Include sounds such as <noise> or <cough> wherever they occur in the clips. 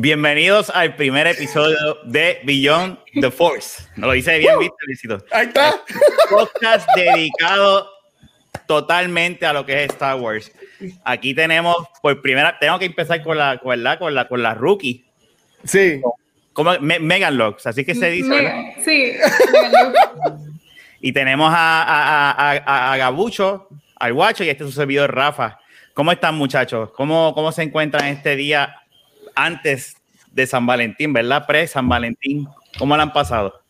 Bienvenidos al primer episodio de Beyond the Force. No lo hice bien, ¿viste, Luisito? Ahí está. Podcast dedicado totalmente a lo que es Star Wars. Aquí tenemos, por primera, tengo que empezar con la, con la, con la, con la rookie. Sí. Como Me- Megan Locks, así que se dice. Me- Sí, Y tenemos a, a, a, a- Gabucho, al Guacho y este su servidor Rafa. ¿Cómo están, muchachos? ¿Cómo, ¿Cómo se encuentran este día antes de San Valentín, verdad? Pre-San Valentín. ¿Cómo lo han pasado?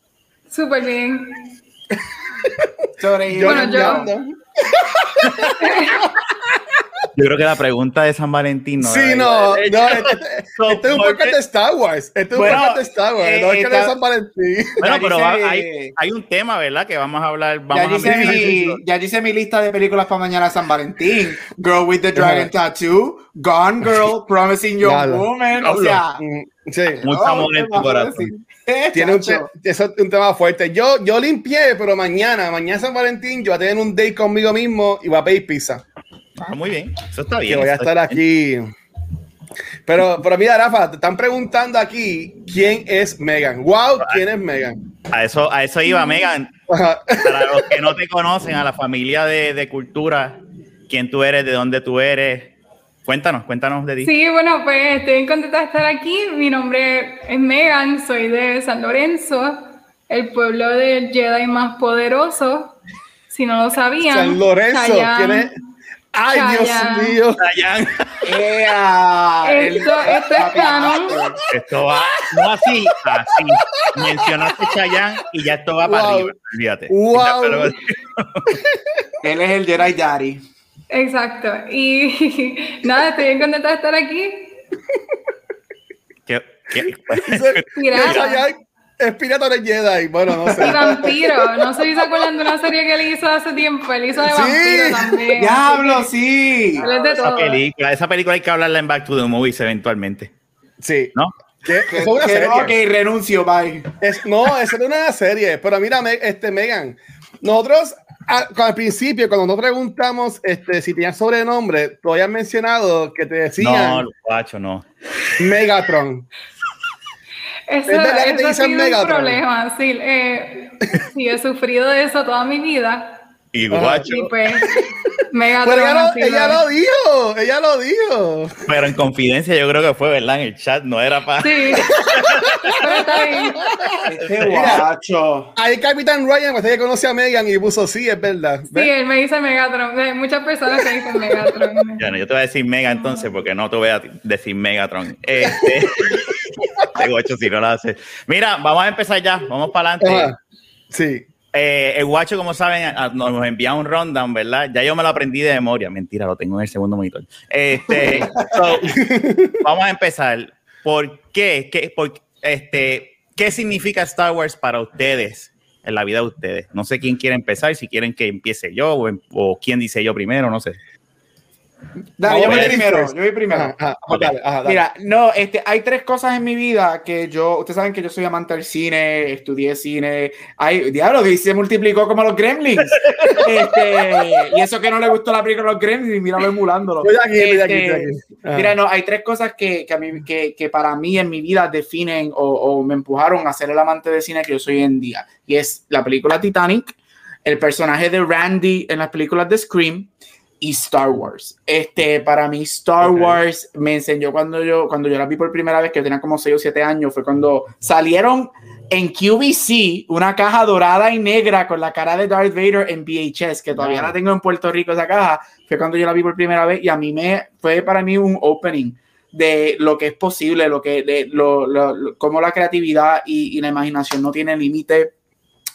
súper bien. Yo Bueno, yo-. Yo creo que la pregunta de San Valentín no Sí, no, no, este, este- este es un ¿por podcast de Star Wars. Este es un Bueno, podcast de Star Wars. eh, no es que está- de San Valentín. <laughs> Bueno, pero dice- va- hay, hay un tema, ¿verdad? Que vamos a hablar. Ya Vamos hice, a mi, ya hice mi lista de películas para mañana de San Valentín. Girl with the Dragon Tattoo, Gone Girl, <laughs> Promising Young. Woman. O sea, Mm, Sí. Mucho amor en ¿qué tu corazón. Eh, Tiene un, es un tema fuerte. Yo, yo limpié, pero mañana, mañana San Valentín, yo voy a tener un date conmigo mismo y voy a pedir pizza. Ah, muy bien. Eso está Que bien. voy a estar aquí. Pero, pero mira, Rafa, te están preguntando aquí quién es Megan. Wow, ¿quién es Megan? A eso, a eso iba, Megan. Para los que no te conocen, a la familia de, de cultura, quién tú eres, de dónde tú eres. Cuéntanos, cuéntanos de ti. Sí, bueno, pues estoy contenta de estar aquí. Mi nombre es Megan, soy de San Lorenzo, el pueblo del Jedi más poderoso. Si no lo sabían. San Lorenzo. ¿quién es? Ay, Chayanne. Dios mío. Ea, el- Esto, esto es canon. esto va, no así, así. Mencionaste Chayanne y ya esto va para arriba. Olvídate. Wow. <laughs> Él es el Jedi Daddy. Exacto. Y <laughs> nada, estoy bien contenta de estar aquí. ¿qué- qué- Pirata. <laughs> Es pirata de Jedi. Bueno, no sé. Y vampiro. No sé si se acuerdan de una serie que él hizo hace tiempo. Él hizo de Sí. vampiro también. <laughs> Diablo, sí. es de esa todo. película, esa película hay que hablarla en Back to the Movies eventualmente, Sí. ¿no? ¿Qué? Que- Eso es una que- serie. ok, renuncio, bye. Es, no, es una serie. Pero mira, Me- este, Megan, nosotros a- al principio, cuando nos preguntamos este, si tenían sobrenombre, tú habías mencionado que te decían No, guacho, no. Megatron. Eso, ¿Es verdad que te ha dicen sido un problema. Sí, eh, sí, he sufrido de eso toda mi vida. Y guacho, Y pues, <laughs> Megatron Pero ella lo, sido- ella lo dijo, ella lo dijo. pero en confidencia yo creo que fue, ¿verdad? En el chat, no era para... Sí. <laughs> Pero está bien. Este guacho. Ahí Capitán Ryan, usted que conoce a Megan y puso sí, es verdad. Sí, él me dice Megatron. Hay muchas personas que dicen Megatron. Ya no, yo te voy a decir Mega entonces, porque no te voy a decir Megatron. Este, <laughs> este guacho si no lo hace. Mira, vamos a empezar ya, vamos para adelante. Sí. Eh, el guacho, como saben, a- nos envía un rundown, ¿verdad? Ya yo me lo aprendí de memoria. Mentira, lo tengo en el segundo monitor. Este, <laughs> so, vamos a empezar. ¿Por qué? ¿Qué, por, este, ¿Qué significa Star Wars para ustedes, en la vida de ustedes? No sé quién quiere empezar, si quieren que empiece yo o, o quién dice yo primero, no sé. Dale, yo voy primero. Yo voy primero. Ajá, ajá, Ok. dale, ajá, dale. Mira, no, este, hay tres cosas en mi vida que yo, ustedes saben que yo soy amante del cine, estudié cine, hay, diablo, que se multiplicó como los gremlins, <laughs> este, y eso que no le gustó la película de los gremlins, míralo emulándolo. Estoy aquí, estoy aquí, Este, estoy aquí. Mira, no, hay tres cosas que, que, a mí, que, que para mí en mi vida definen o, o me empujaron a ser el amante de cine que yo soy hoy en día. Y es la película Titanic, el personaje de Randy en las películas de Scream y Star Wars. Este, para mí, Star Ok. Wars me enseñó cuando yo, cuando yo la vi por primera vez, que yo tenía como 6 o 7 años, fue cuando salieron en QVC una caja dorada y negra con la cara de Darth Vader en VHS, que todavía Wow. la tengo en Puerto Rico esa caja, fue cuando yo la vi por primera vez y a mí me fue para mí un opening de lo que es posible, lo que de, lo, lo- lo- cómo la creatividad y, y la imaginación no tienen límite.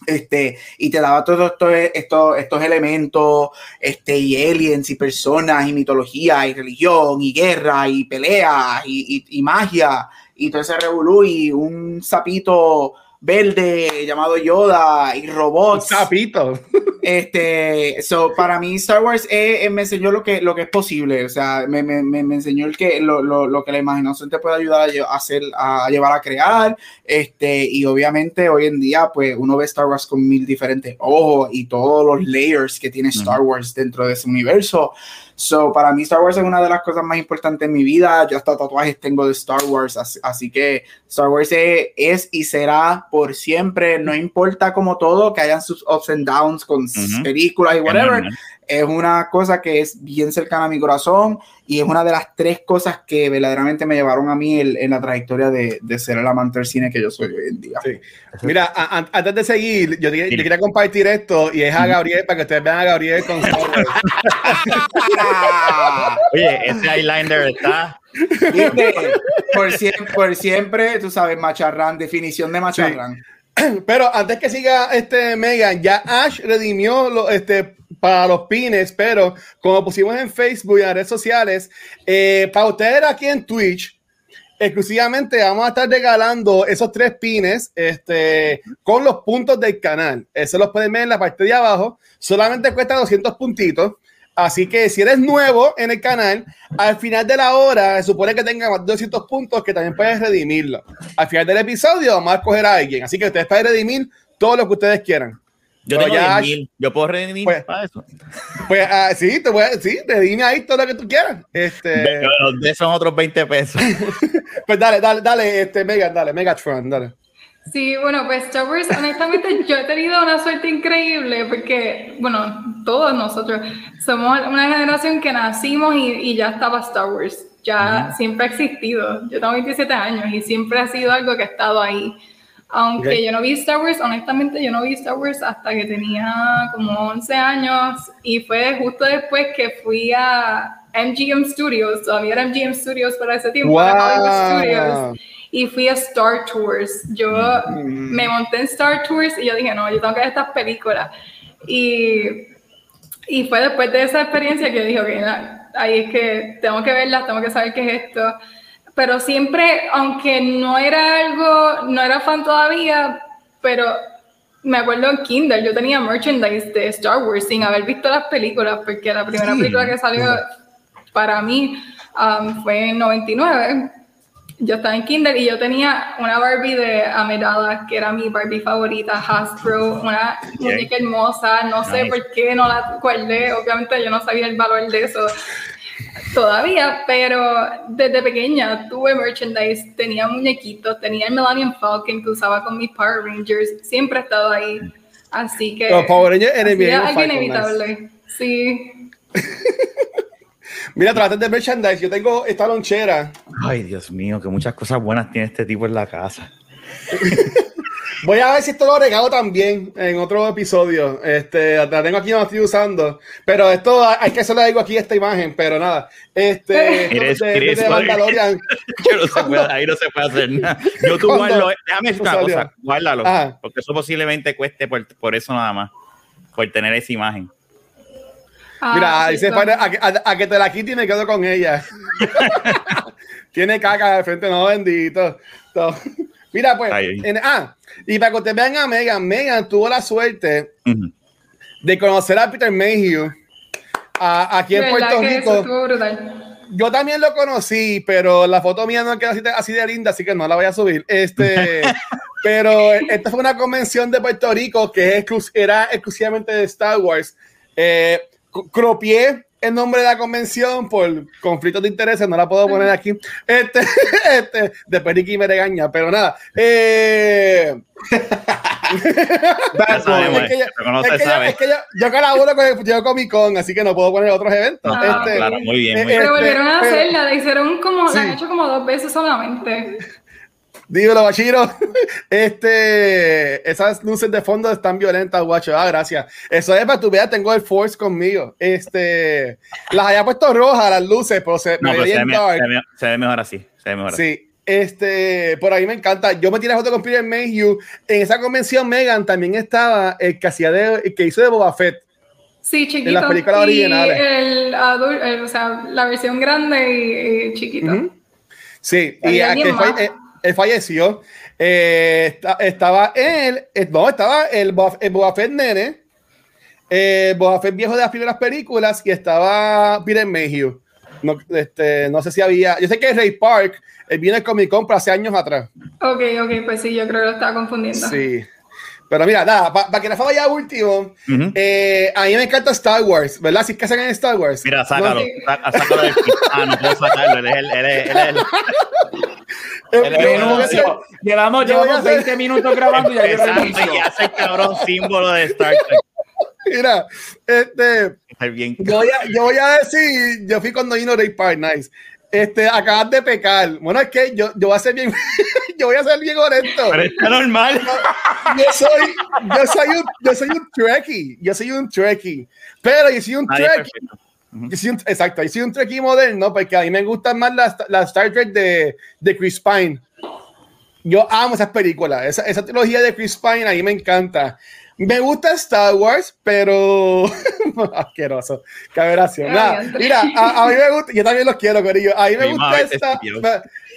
Este, y te daba todos estos, estos, estos elementos, este, y aliens, y personas, y mitología, y religión, y guerra, y pelea, y, y- y magia, y todo ese revolú, y un sapito verde llamado Yoda y robots. Sapito. Este, so, para mí Star Wars eh, eh, me enseñó lo que, lo que es posible, o sea, me, me, me enseñó el que, lo, lo, lo, que la imaginación te puede ayudar a, hacer, a llevar a crear, este, y obviamente hoy en día, pues uno ve Star Wars con mil diferentes ojos y todos los layers que tiene Star Wars dentro de ese universo. So, para mí Star Wars es una de las cosas más importantes en mi vida. Yo hasta tatuajes tengo de Star Wars, así, que Star Wars es, y será por siempre, no importa como todo, que hayan sus ups and downs con películas y whatever es una cosa que es bien cercana a mi corazón y es una de las tres cosas que verdaderamente me llevaron a mí en, la trayectoria de, de, ser el amante del cine que yo soy hoy en día. Mira, antes de seguir, yo, quería compartir esto y es a Gabriel para que ustedes vean a Gabriel con <laughs> Oye, ese eyeliner está. Por siempre, por siempre, tú sabes, macharrán, definición de macharrán. <clears throat> Pero antes que siga este Megan, ya Ash redimió lo, este, para los pines, pero como pusimos en Facebook y en redes sociales, eh, para ustedes aquí en Twitch, exclusivamente vamos a estar regalando esos tres pines este, con los puntos del canal. Eso los pueden ver en la parte de abajo. Solamente cuesta 200 puntitos. Así que si eres nuevo en el canal, al final de la hora, se supone que tenga más de 200 puntos que también puedes redimirlo. Al final del episodio, vamos a escoger a alguien. Así que ustedes pueden redimir todo lo que ustedes quieran. Yo tengo ya, Yo puedo redimir pues, para eso. Pues uh, sí, te voy a, sí, redime ahí todo lo que tú quieras. Este... de son otros 20 pesos. <laughs> pues dale, dale, dale, este, Megan, dale, Megatron, dale. Sí, bueno, pues Star Wars, honestamente, <laughs> yo he tenido una suerte increíble porque, bueno, todos nosotros somos una generación que nacimos y, y ya estaba Star Wars. Ya siempre ha existido. Yo tengo 27 años y siempre ha sido algo que ha estado ahí. Aunque yo no vi Star Wars, honestamente yo no vi Star Wars hasta que tenía como 11 años y fue justo después que fui a MGM Studios, todavía era MGM Studios para ese tiempo, Hollywood Studios y fui a Star Tours. Yo mm. me monté en Star Tours y yo dije, no, yo tengo que ver estas películas. Y, y fue después de esa experiencia que yo dije, ok, ahí es que tengo que verlas, tengo que saber qué es esto. Pero siempre, aunque no era algo, no era fan todavía, pero me acuerdo en Kindle, yo tenía merchandise de Star Wars sin haber visto las películas, porque la primera película que salió para mí um, fue en 99 yo estaba en kinder y yo tenía una Barbie de Amidala, que era mi Barbie favorita, Hasbro, una muñeca hermosa, no sé por qué no la guardé, obviamente yo no sabía el valor de eso todavía, pero desde pequeña tuve merchandise, tenía muñequitos, tenía el Millennium Falcon que usaba con mis Power Rangers, siempre he estado ahí, así que... Los Power Rangers algo inevitable, sí. <laughs> Mira, trate de merchandise. Yo tengo esta lonchera. Ay, Dios mío, que muchas cosas buenas tiene este tipo en la casa. <laughs> Voy a ver si esto lo regalo también en otro episodio. Este, la tengo aquí, no la estoy usando. Pero esto hay que hacerlo algo aquí esta imagen, pero nada. Este, eres, de, eres, de Mandalorian. <laughs> no se puede, ahí no se puede hacer nada. Yo tú guardo, déjame decir una cosa, guárdalo. Porque eso posiblemente cueste por, por eso nada más. Por tener esa imagen. Mira, dice a, que te la quite y me quedo con ella. <laughs> Tiene caca de frente, no, bendito. Mira, pues, ah, y para que ustedes vean a Megan, Megan tuvo la suerte de conocer a Peter Mayhew aquí en Puerto Rico. Yo también lo conocí, pero la foto mía no queda así de, así de linda, así que no la voy a subir. Este, <laughs> pero esta fue una convención de Puerto Rico que era exclusivamente de Star Wars. Eh, cropié el nombre de la convención por conflictos de intereses, no la puedo poner aquí. Este, <laughs> este, después Ricky me regaña, pero nada. Eh, es que, yo, yo, colaboro con el Comic Con, así que no puedo poner otros eventos. Ah, este, claro, muy bien. Muy pero volvieron a hacerla, la hicieron como, la han hecho como dos veces solamente. Dímelo, Bachiro. <laughs> Este, esas luces de fondo están violentas, guacho. Ah, gracias. Eso es para tu veas, tengo el Force conmigo. Este, las había puesto rojas las luces, pero se, no, pero se, ve, se, ve, mejor así. Se ve mejor sí. Este, por ahí me encanta. Yo me tiré foto con Peter Mayhew. En esa convención, Megan también estaba el que hacía de, que hizo de Boba Fett. Sí, chiquito. En las películas originales. El, el, o sea, la versión grande y, chiquita. Sí, y, y fue, eh, él falleció. Eh, estaba él, eh, no, estaba el, Fett nene, eh, Boba Fett viejo de las primeras películas y estaba Peter Mayhew. No, este, no sé si había, yo sé que Ray Park, él viene el Comic Con hace años atrás. Ok, ok, pues sí, yo creo que lo estaba confundiendo. Sí. Pero mira, nada, para que Rafa vaya último, eh, a mí me encanta Star Wars, ¿verdad? Si es que hacen en Star Wars. Mira, sácalo. sácalo del... Ah, no puedo sacarlo. Él es el. Él es, él es, <laughs> llevamos llevamos 20 minutos grabando y ya Y hace el cabrón símbolo de Star Trek. Mira, este. Yo voy, a, yo voy a decir, yo fui cuando vino Ray Park, nice. Este, acabas de pecar. Bueno, es que yo, yo voy a ser bien, <laughs> yo voy a ser bien honesto. Pero está normal. Yo, soy, yo soy un, yo soy un Trekkie. Yo soy un Trekkie. Pero yo soy un Trekkie. Yo soy un, exacto, yo soy un Trekkie moderno porque a mí me gustan más las la Star Trek de, de Chris Pine. Yo amo esas películas. Esa, esa trilogía de Chris Pine a mí me encanta. Me gusta Star Wars, pero <laughs> asqueroso. Caberación. mira, a, mí me gusta, yo también los quiero, Corillo. A mí me gusta, esta,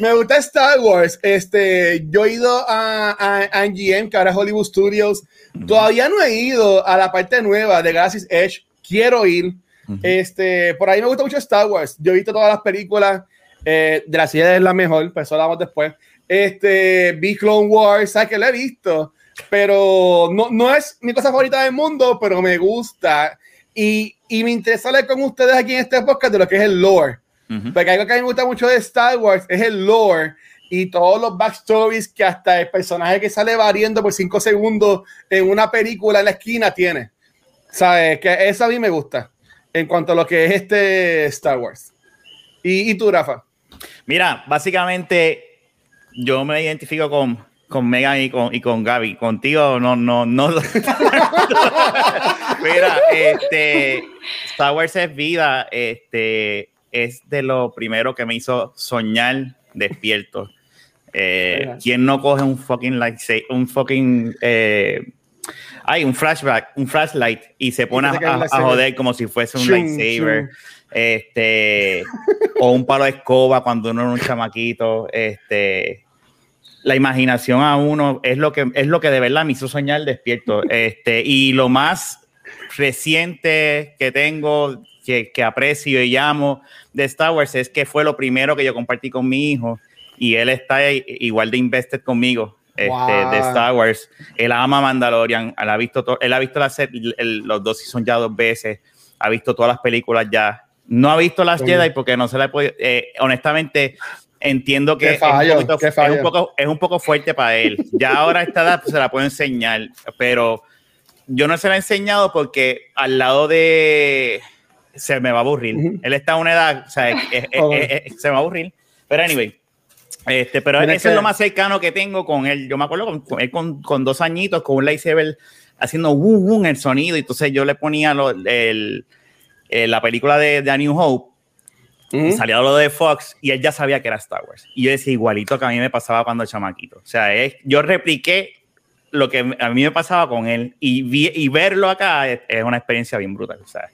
me, gusta Star Wars. Este, yo he ido a, a, NGM, que ahora es Hollywood Studios. Todavía no he ido a la parte nueva de Galaxy's Edge. Quiero ir. Este, por ahí me gusta mucho Star Wars. Yo he visto todas las películas. Eh, de la serie es la mejor, pero eso hablamos después. Este, Big Clone Wars, ¿sabes que lo he visto? Pero no, no es mi cosa favorita del mundo, pero me gusta. Y, y me interesa hablar con ustedes aquí en este podcast de lo que es el lore. Porque algo que a mí me gusta mucho de Star Wars es el lore y todos los backstories que hasta el personaje que sale variando por cinco segundos en una película en la esquina tiene. ¿Sabes? Que eso a mí me gusta en cuanto a lo que es este Star Wars. ¿Y, y tú, Rafa? Mira, básicamente yo me identifico con con Megan y con, y con Gaby. Contigo no, no, no. <laughs> Mira, este, Star Wars es vida, este, es de lo primero que me hizo soñar despierto. Eh, ¿Quién no coge un fucking lightsaber, un fucking eh, hay un flashback, un flashlight y se pone a, joder como si fuese un lightsaber? Este, o un palo de escoba cuando uno era un chamaquito, este, la imaginación a uno es lo que es lo que de verdad me hizo soñar despierto. <laughs> Este, y lo más reciente que tengo, que, que, aprecio y llamo de Star Wars es que fue lo primero que yo compartí con mi hijo y él está igual de invested conmigo. Este, de Star Wars, él ama Mandalorian, él ha visto, él ha visto la los dos son ya dos veces, ha visto todas las películas ya, no ha visto las Jedi porque no se la puede, eh, honestamente, entiendo que es, un poco, es, un poco, fuerte para él. Ya ahora a esta edad pues, se la puedo enseñar, pero yo no se la he enseñado porque al lado de... Se me va a aburrir. Él está a una edad, o sea, se me va a aburrir. Pero anyway, este, pero eso es lo más cercano que tengo con él. Yo me acuerdo con, él con, con dos añitos, con un lightsaber haciendo wum, el sonido. Y entonces yo le ponía el, eh, la película de, de A New Hope Salía lo de Fox y él ya sabía que era Star Wars. Y yo decía igualito que a mí me pasaba cuando chamaquito. O sea, es, yo repliqué lo que a mí me pasaba con él y, y verlo acá es, una experiencia bien brutal. O sea,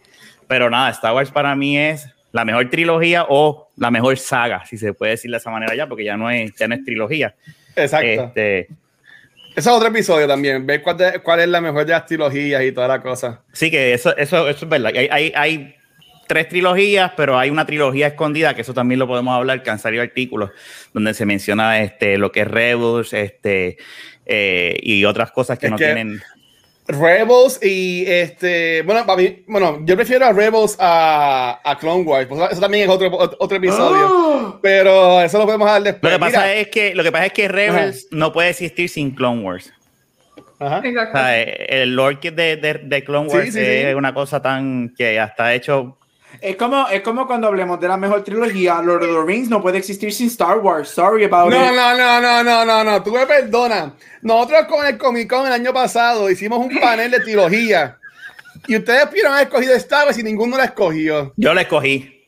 pero nada, Star Wars para mí es la mejor trilogía o la mejor saga, si se puede decir de esa manera ya, porque ya no es, ya no es trilogía. Exacto. Este, ese es otro episodio también, ver cuál, cuál, es la mejor de las trilogías y toda la cosa. Sí, que eso, eso, eso es verdad. Hay, hay, hay tres trilogías, pero hay una trilogía escondida, que eso también lo podemos hablar, que han salido artículos donde se menciona este, lo que es Rebels este, eh, y otras cosas que no tienen. Rebels y este, bueno, bueno, yo prefiero a Rebels a, a Clone Wars, pues eso también es otro, otro episodio, ¡Oh! pero eso lo podemos hablar después. Lo que pasa, es, que, lo que, pasa es que Rebels no puede existir sin Clone Wars. Ajá. Exacto. el lore de, de, de Clone Wars es una cosa tan que hasta hecho es como, es como cuando hablemos de la mejor trilogía, Lord of the Rings no puede existir sin Star Wars. Sorry about it. No, no, no, no, no, no, no. Tú me perdonas. Nosotros con el Comic Con el año pasado hicimos un panel de trilogía. Y ustedes pudieron haber escogido Star Wars y ninguno la escogió. Yo la escogí.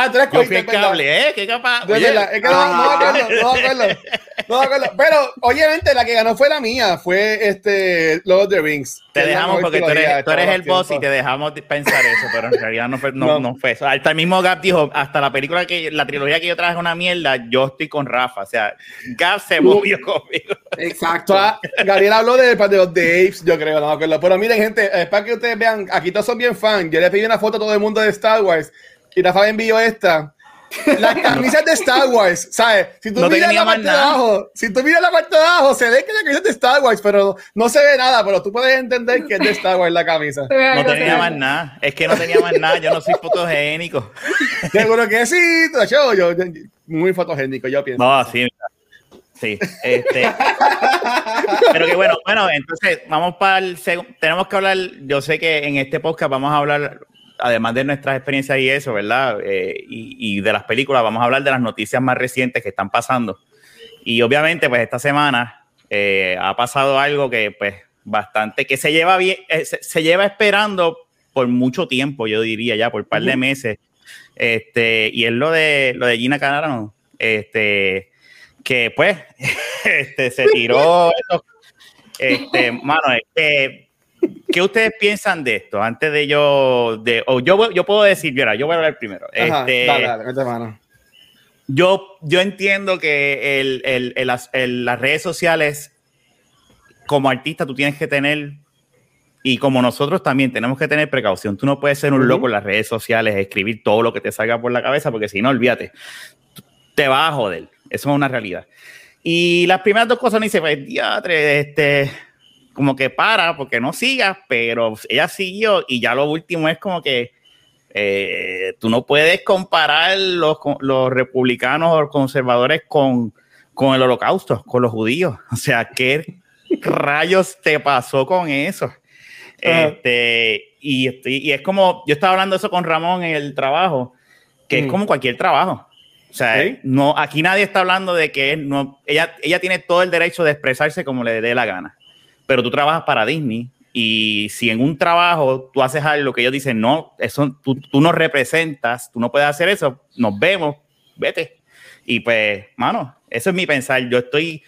Ah, tú eres Yo fui el cable, ¿eh? ¿Qué capaz? De verdad, es que no, no acuerdo, no acuerdo. No acuerdo. Pero, obviamente, la que ganó fue la mía, fue este Lord of the Rings. Te dejamos porque tú eres, tú eres el boss y te dejamos pensar eso, pero en realidad no fue, no, no. fue eso. Hasta el mismo Gap dijo, hasta la película que, la trilogía que yo traje es una mierda, yo estoy con Rafa. O sea, Gap se movió conmigo. Exacto. Gabriel habló de, de los Apes, yo creo, no me acuerdo. Pero miren, gente, es para que ustedes vean, aquí todos son bien fans. Yo le pedí una foto a todo el mundo de Star Wars y Rafa envió esta. Las <laughs> camisas de Star Wars, ¿sabes? Si tú miras la parte de abajo, si tú miras la parte de abajo, se ve que la camisa es de Star Wars, pero no se ve nada, pero tú puedes entender que es de Star Wars la camisa. No tenía más nada, es que no tenía más nada, yo no soy fotogénico. Seguro que sí, yo, yo, muy fotogénico, yo pienso. No, sí, sí, este. pero que bueno, bueno, entonces vamos para el segundo, tenemos que hablar, yo sé que en este podcast vamos a hablar además de nuestras experiencias y eso, ¿verdad? Eh, y, de las películas, vamos a hablar de las noticias más recientes que están pasando. Y obviamente, pues esta semana eh, ha pasado algo que, pues, bastante, que se lleva bien, eh, se, lleva esperando por mucho tiempo, yo diría ya, por un par de meses. Este, y es lo de lo de Gina Carano, este, que pues, <laughs> este, se tiró. <laughs> este, mano, es que ¿Qué ustedes piensan de esto? Antes de yo, de, o yo, yo puedo decir, mira, yo voy a hablar primero. este, dale, dale, mano. Yo, yo entiendo que el, el, el, las redes sociales, como artista, tú tienes que tener, y como nosotros también tenemos que tener precaución. Tú no puedes ser un loco en las redes sociales, escribir todo lo que te salga por la cabeza, porque si no, olvídate, te va a joder. Eso es una realidad. Y las primeras dos cosas me dice, pues, diatre, este como que para porque no sigas, pero ella siguió y ya lo último es como que eh, tú no puedes comparar los, los republicanos o conservadores con, con el holocausto, con los judíos. <laughs> O sea, ¿qué rayos te pasó con eso? Este, y, y, es como, yo estaba hablando eso con Ramón en el trabajo, que es como cualquier trabajo. O sea, no, aquí nadie está hablando de que no, ella, ella tiene todo el derecho de expresarse como le dé la gana pero tú trabajas para Disney y si en un trabajo tú haces algo que ellos dicen, no, eso tú, tú no representas, tú no puedes hacer eso, nos vemos, vete. Y pues, mano, eso es mi pensar. Yo estoy,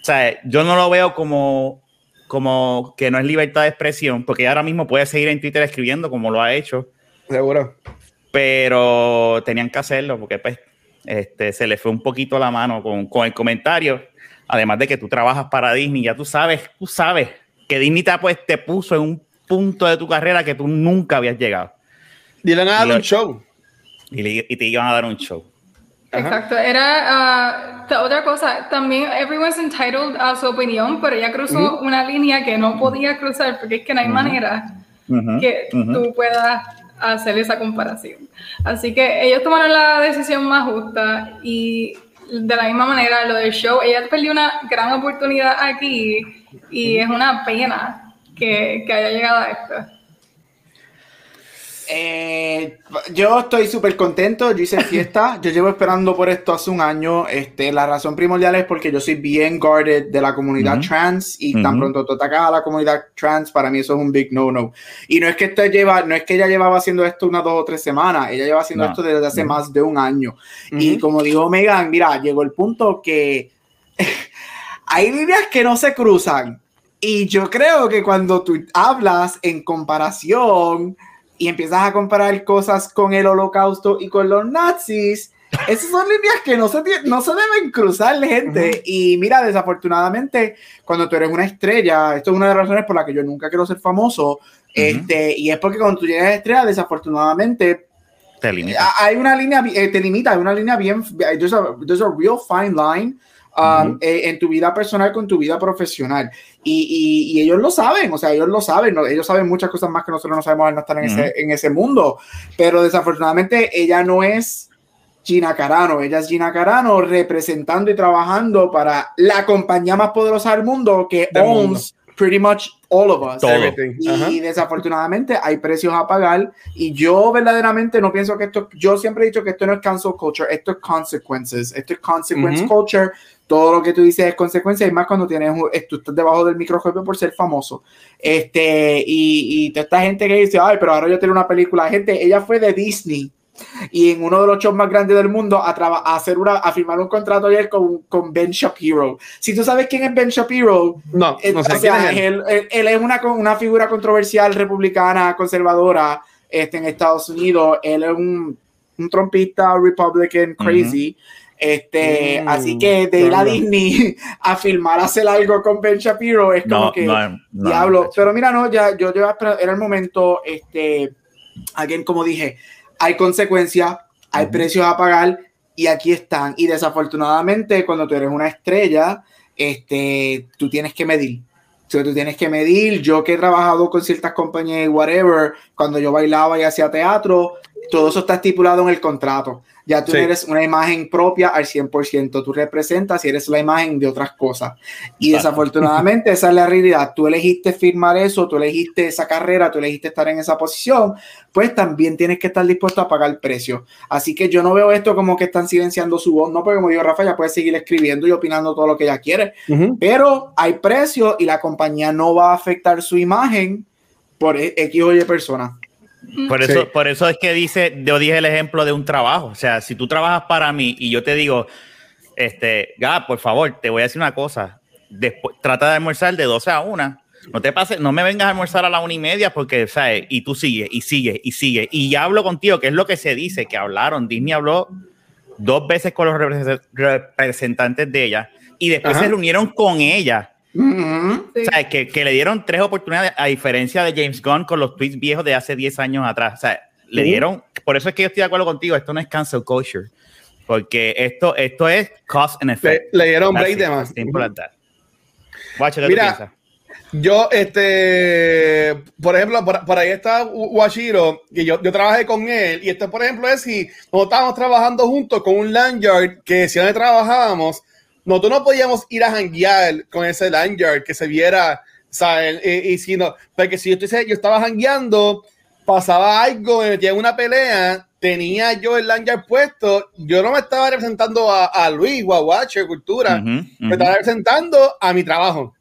o sea, yo no lo veo como, como que no es libertad de expresión, porque ahora mismo puede seguir en Twitter escribiendo como lo ha hecho. Seguro. Pero tenían que hacerlo porque pues este, se le fue un poquito la mano con, con el comentario además de que tú trabajas para Disney, ya tú sabes, tú sabes que Disney te, pues, te puso en un punto de tu carrera que tú nunca habías llegado. Y le van a dar un show. Y, te iban a dar un show. Exacto, era uh, otra cosa, también everyone's entitled a su opinión, pero ella cruzó una línea que no podía cruzar porque es que no hay manera que tú puedas hacer esa comparación. Así que ellos tomaron la decisión más justa y de la misma manera, lo del show, ella perdió una gran oportunidad aquí y es una pena que, que haya llegado a esto. Eh, yo estoy súper contento, yo hice <laughs> fiesta, yo llevo esperando por esto hace un año, este, la razón primordial es porque yo soy bien guarded de la comunidad trans y tan pronto tú atacas a la comunidad trans, para mí eso es un big no-no. Y no es que esto lleva, no es que ella llevaba haciendo esto unas dos o tres semanas, ella lleva haciendo esto desde hace más de un año. Y como dijo Megan, mira, llegó el punto que <laughs> hay líneas que no se cruzan. Y yo creo que cuando tú hablas en comparación y empiezas a comparar cosas con el holocausto y con los nazis, esas son líneas que no se, no se deben cruzar, gente. Y mira, desafortunadamente, cuando tú eres una estrella, esto es una de las razones por las que yo nunca quiero ser famoso, este, y es porque cuando tú llegas a estrella, desafortunadamente, te limita. Hay una línea, eh, te limita, hay una línea bien, there's a, there's a real fine line Um, eh, en tu vida personal con tu vida profesional. Y, y, ellos lo saben, o sea, ellos lo saben, ellos saben muchas cosas más que nosotros no sabemos al no estar en, ese, en ese mundo, pero desafortunadamente ella no es Gina Carano, ella es Gina Carano representando y trabajando para la compañía más poderosa del mundo que owns pretty much all of us. Y, desafortunadamente hay precios a pagar y yo verdaderamente no pienso que esto, yo siempre he dicho que esto no es cancel culture, esto es consequences, esto es consequence culture todo lo que tú dices es consecuencia y más cuando tienes tú estás debajo del microscopio por ser famoso este y, y toda esta gente que dice ay pero ahora yo tengo una película gente ella fue de Disney y en uno de los shows más grandes del mundo a, a hacer una, a firmar un contrato ayer con, con Ben Shapiro. Si tú sabes quién es Ben Shapiro, no, no sé quién es él. Él, es una, una figura controversial republicana, conservadora este, en Estados Unidos. Él es un, un trompista republican crazy. Este, mm, así que de ir a Disney <laughs> a filmar, hacer algo con Ben Shapiro es como que diablo. Pero mira, no, ya yo, yo era el momento, este, alguien como dije, hay consecuencias, hay precios a pagar y aquí están. Y desafortunadamente, cuando tú eres una estrella, este, tú tienes que medir. O tú tienes que medir. Yo que he trabajado con ciertas compañías y whatever, cuando yo bailaba y hacía teatro, todo eso está estipulado en el contrato ya tú eres una imagen propia al 100%, tú representas y eres la imagen de otras cosas. Y desafortunadamente esa es la realidad. Tú elegiste firmar eso, tú elegiste esa carrera, tú elegiste estar en esa posición, pues también tienes que estar dispuesto a pagar el precio. Así que yo no veo esto como que están silenciando su voz, no, porque como digo Rafa, ya puede seguir escribiendo y opinando todo lo que ella quiere, pero hay precio y la compañía no va a afectar su imagen por X o Y personas. Por eso, por eso es que dice, yo dije el ejemplo de un trabajo. O sea, si tú trabajas para mí y yo te digo, este, Gab, por favor, te voy a decir una cosa. Después, trata de almorzar de 12 a 1. No te pases, no me vengas a almorzar a la una y media porque, ¿sabes? Y tú sigues, y sigues, y sigues. Y ya hablo contigo, que es lo que se dice, que hablaron. Disney habló dos veces con los representantes de ella y después se reunieron con ella o sea, que, que, le dieron tres oportunidades, a diferencia de James Gunn con los tweets viejos de hace 10 años atrás. O sea, le dieron, por eso es que yo estoy de acuerdo contigo, esto no es cancel culture, porque esto, esto es cost and effect. Le, dieron break de más. Mira, yo, este, por ejemplo, por, ahí está Washiro, que yo, yo trabajé con él, y esto, por ejemplo, es si nosotros estábamos trabajando juntos con un lanyard que si no trabajábamos, nosotros no podíamos ir a janguear con ese lanyard que se viera, ¿sabes? Y, y si no, porque si yo, estoy, yo estaba jangueando, pasaba algo, me metía en una pelea, tenía yo el lanyard puesto, yo no me estaba representando a, a Luis o a Watcher Cultura, me estaba representando a mi trabajo.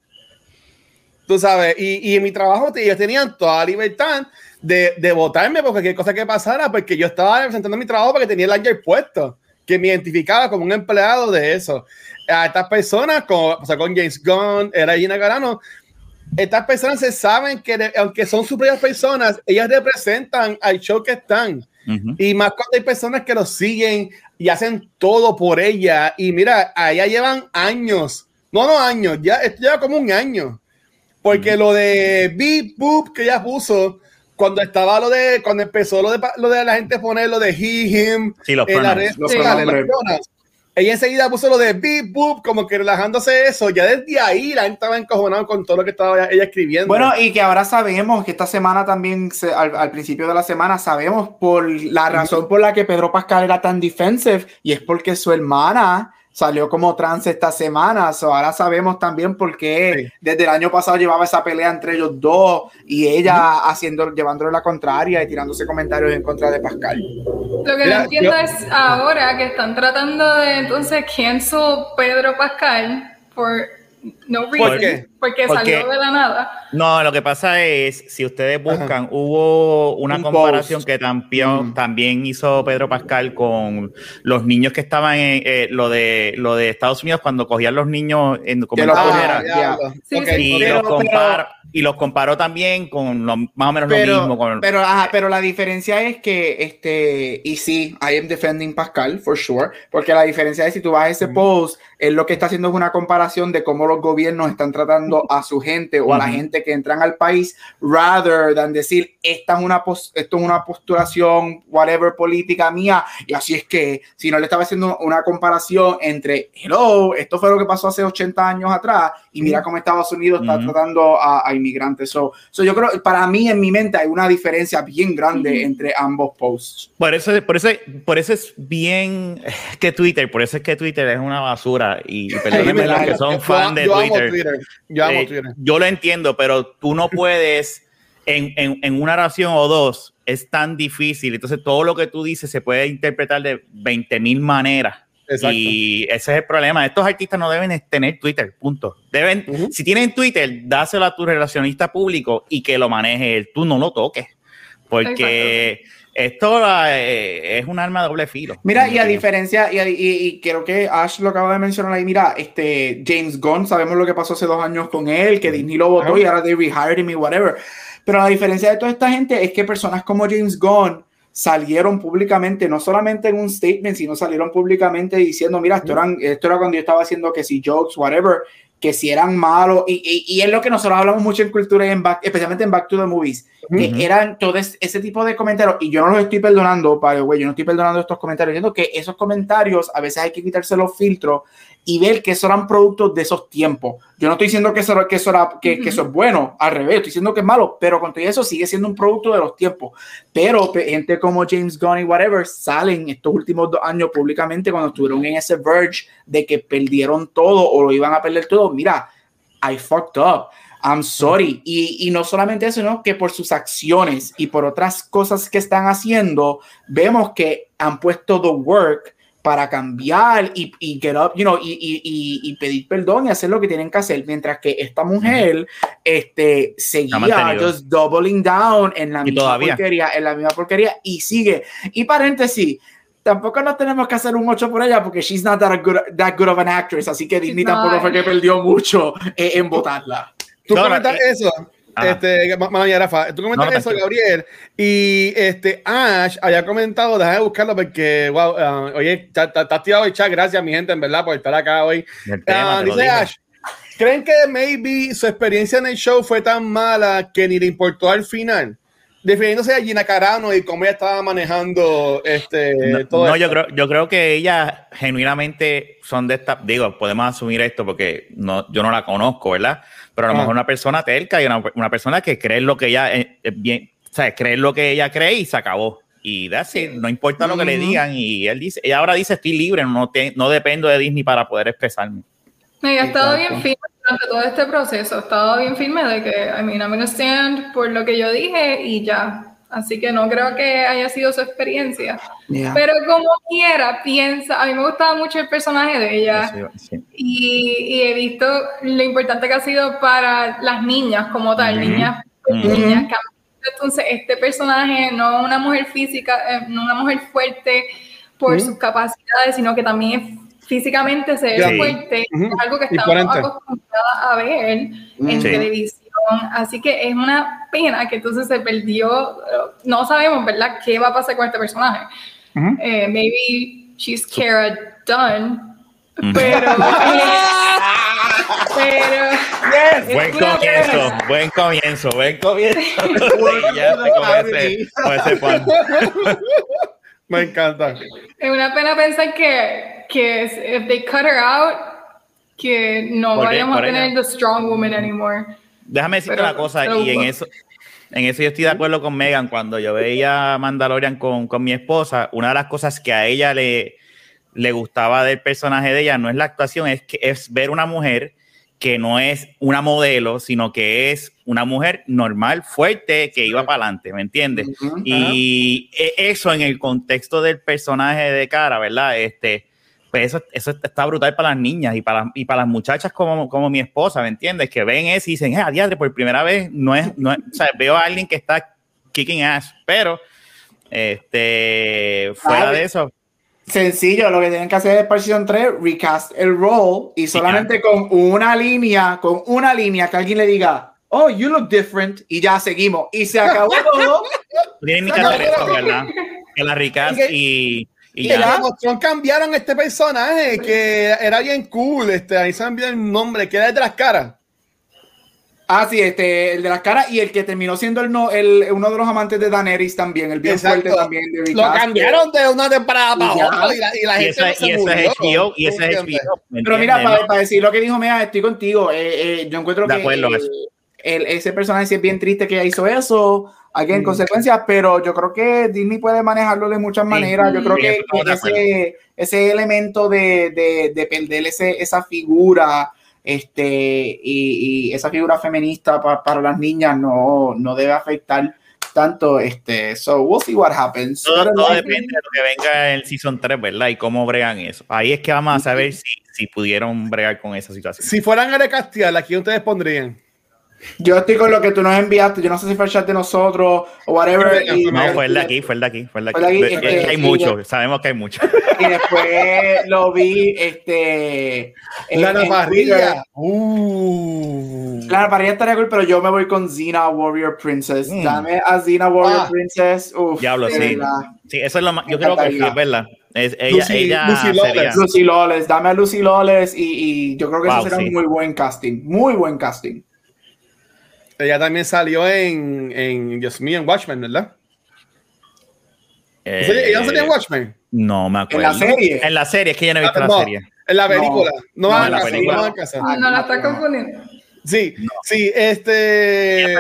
Tú sabes, y, y en mi trabajo ellos tenían toda la libertad de, de votarme por cualquier cosa que pasara, porque yo estaba representando mi trabajo porque tenía el lanyard puesto, que me identificaba como un empleado de eso a estas personas, como sea, con James Gunn, era Gina Carano, estas personas se saben que, aunque son sus propias personas, ellas representan al show que están. Y más cuando hay personas que lo siguen y hacen todo por ella. Y mira, allá llevan años, no, no años, ya esto lleva como un año. Porque lo de Beep Boop que ella puso, cuando estaba lo de, cuando empezó lo de, lo de la gente poner lo de he, him, sí, los en la red, los ella enseguida puso lo de beep boop, como que relajándose eso. Ya desde ahí la gente estaba encojonada con todo lo que estaba ella escribiendo. Bueno, y que ahora sabemos que esta semana también, al, principio de la semana, sabemos por la razón por la que Pedro Pascal era tan defensive y es porque su hermana salió como trans esta semana. ahora sabemos también por qué desde el año pasado llevaba esa pelea entre ellos dos y ella haciendo, llevándole la contraria y tirándose comentarios en contra de Pascal. Lo que no entiendo es ahora que están tratando de entonces cancel Pedro Pascal por no ¿Por qué? Porque, salió de la nada. No, lo que pasa es, si ustedes buscan, hubo una comparación que también, mm. también hizo Pedro Pascal con los niños que estaban en eh, lo de lo de Estados Unidos cuando cogían los niños en como y, los comparó, y los comparó también con más o menos lo mismo. pero, ajá, pero la diferencia es que, este, y sí, I am defending Pascal, for sure, porque la diferencia es si tú vas a ese post, él lo que está haciendo es una comparación de cómo los gobiernos están tratando a su gente o a la gente que entran al país, rather than decir, esta es una, esto es una postulación, whatever, política mía, y así es que, si no le estaba haciendo una comparación entre, hello, esto fue lo que pasó hace 80 años atrás, y mira cómo Estados Unidos está tratando a, inmigrantes. So, yo creo, para mí, en mi mente, hay una diferencia bien grande entre ambos posts. Por eso, por, eso, por eso es bien que Twitter, por eso es que Twitter es una basura, y <laughs> perdónenme los que son fan de Twitter. Eh, yo lo entiendo, pero tú no puedes en, en, en, una oración o dos, es tan difícil. Entonces, todo lo que tú dices se puede interpretar de 20 mil maneras. Y ese es el problema. Estos artistas no deben tener Twitter, punto. Deben, si tienen Twitter, dáselo a tu relacionista público y que lo maneje él. Tú no lo toques. porque esto eh, es un arma de doble filo. Mira, y a diferencia, y, y, creo que Ash lo acaba de mencionar ahí, mira, este James Gunn, sabemos lo que pasó hace dos años con él, que Disney lo votó y ahora they rehired him y whatever. Pero la diferencia de toda esta gente es que personas como James Gunn salieron públicamente, no solamente en un statement, sino salieron públicamente diciendo, mira, esto, esto era cuando yo estaba haciendo que si jokes, whatever, que si eran malos, y, y, es lo que nosotros hablamos mucho en cultura, y en back, especialmente en Back to the Movies, que eran todo ese tipo de comentarios, y yo no los estoy perdonando, para güey, yo no estoy perdonando estos comentarios, viendo que esos comentarios a veces hay que quitarse los filtros y ver que eso eran productos de esos tiempos. Yo no estoy diciendo que eso, que eso, era, que, que eso es bueno, al revés, estoy diciendo que es malo, pero con todo eso sigue siendo un producto de los tiempos. Pero gente como James Gunn y whatever salen estos últimos dos años públicamente cuando estuvieron en ese verge de que perdieron todo o lo iban a perder todo. Mira, I fucked up. I'm sorry. Y, y, no solamente eso, sino que por sus acciones y por otras cosas que están haciendo, vemos que han puesto the work para cambiar y, y get up, you know, y, y, y, pedir perdón y hacer lo que tienen que hacer, mientras que esta mujer este, seguía just doubling down en la misma porquería, en la misma porquería y sigue. Y paréntesis, tampoco nos tenemos que hacer un 8 por ella porque she's not that good, that good of an actress, así que Disney tampoco fue que perdió mucho eh, en votarla. Tú comentas eh, eso. Este, Rafa, tú comentaste eso, Gabriel, y este Ash había comentado, déjame buscarlo porque, wow, uh, oye, estás tirado el chat, gracias mi gente, en verdad, por estar acá hoy. Uh, dice Ash, ¿creen que maybe su experiencia en el show fue tan mala que ni le importó al final? Definiéndose a Gina Carano y cómo ella estaba manejando este no, todo no yo creo yo creo que ella genuinamente son de esta digo podemos asumir esto porque no yo no la conozco verdad pero a lo ah. mejor una persona terca y una, persona que cree lo que ella es, bien, o sea, cree lo que ella cree y se acabó. Y así, no importa lo que le digan. Y él dice, ella ahora dice, estoy libre, no, no dependo de Disney para poder expresarme. No, ha estado bien firme durante todo este proceso, ha estado bien firme de que, I mean, I'm gonna stand por lo que yo dije y ya. Así que no creo que haya sido su experiencia. Pero como quiera, piensa, a mí me gustaba mucho el personaje de ella. Y, he visto lo importante que ha sido para las niñas como tal, niñas, niñas entonces, este personaje, no una mujer física, eh, no una mujer fuerte por sus capacidades, sino que también es físicamente se ve fuerte, es algo que estamos acostumbrados a ver en televisión Así que es una pena que entonces se perdió. No sabemos, ¿verdad?, qué va a pasar con este personaje. Eh, maybe she's Kara Dunn. Pero. <laughs> pero. buen comienzo, buen comienzo, buen comienzo. ya <laughs> Me encanta. Es una pena pensar que, que if they cut her out, que no vayamos a tener the strong woman anymore. Déjame decirte una cosa, y en eso, en eso yo estoy de acuerdo con Megan. Cuando yo veía Mandalorian con, con mi esposa, una de las cosas que a ella le, le gustaba del personaje de ella no es la actuación, es que es ver una mujer que no es una modelo, sino que es una mujer normal, fuerte, que iba para adelante, ¿me entiendes? Y e, eso en el contexto del personaje de cara, ¿verdad? Este, pues eso, eso está brutal para las niñas y para, y para las muchachas como, como mi esposa, ¿me entiendes? Que ven eso y dicen, eh, diadre, por primera vez, no es, no o sea, veo a alguien que está kicking ass, pero este, fuera de eso. Sencillo, lo que tienen que hacer es para 3, recast el role y solamente con una línea, con una línea que alguien le diga, oh, you look different, y ya seguimos. Y se acabó <laughs> todo. Tienen que hacer eso, ¿verdad? Que la recast y y, ya. cambiaron este personaje que era bien cool. Este, ahí se han el nombre, que era el de las caras. Ah, sí, este, el de las caras y el que terminó siendo el, no, el uno de los amantes de Daenerys también, el bien fuerte también. De Lo cambiaron de una temporada para otra y la, y la gente ese, se y ese es HBO, y ese es HBO. Pero mira, para, decir lo que dijo Mea, estoy contigo. Eh, eh, yo encuentro que el, ese personaje sí es bien triste que hizo eso hay en mm. consecuencias, pero yo creo que Disney puede manejarlo de muchas maneras. Yo creo que, ese, ese, elemento de, de, de perder ese, esa figura este, y, y esa figura feminista para las niñas no, no debe afectar tanto. Este, so we'll see what happens. Todo, depende de lo que venga en el Season 3, ¿verdad? Y cómo bregan eso. Ahí es que vamos a saber si, si pudieron bregar con esa situación. Si fueran a recastear, ¿a quién ustedes pondrían? Yo estoy con lo que tú nos enviaste. Yo no sé si fue el chat de nosotros o whatever. no, fue el de aquí, fue el de aquí, fue el de aquí. Este, hay mucho, sabemos que hay mucho. <laughs> Y después lo vi, este. La parrilla. Uh. La parrilla estaría cool, pero yo me voy con Xena Warrior Princess. Mm. Dame a Xena Warrior ah. Princess. Uf, Diablo, sí. Sí, eso es lo más. Yo creo que es verdad. Es, ella, Lucy, ella Lucy Lawless. Dame a Lucy Lawless y, y yo creo que eso será un muy buen casting. Muy buen casting. Ella también salió en, en Dios mío, en Watchmen, ¿verdad? Eh, ¿Ella no salió en Watchmen? No, me acuerdo. ¿En la serie? En la serie, es que yo no he visto la serie. En la película. No, no, en la película. No, casa. no, la está confundiendo. Sí, sí, este.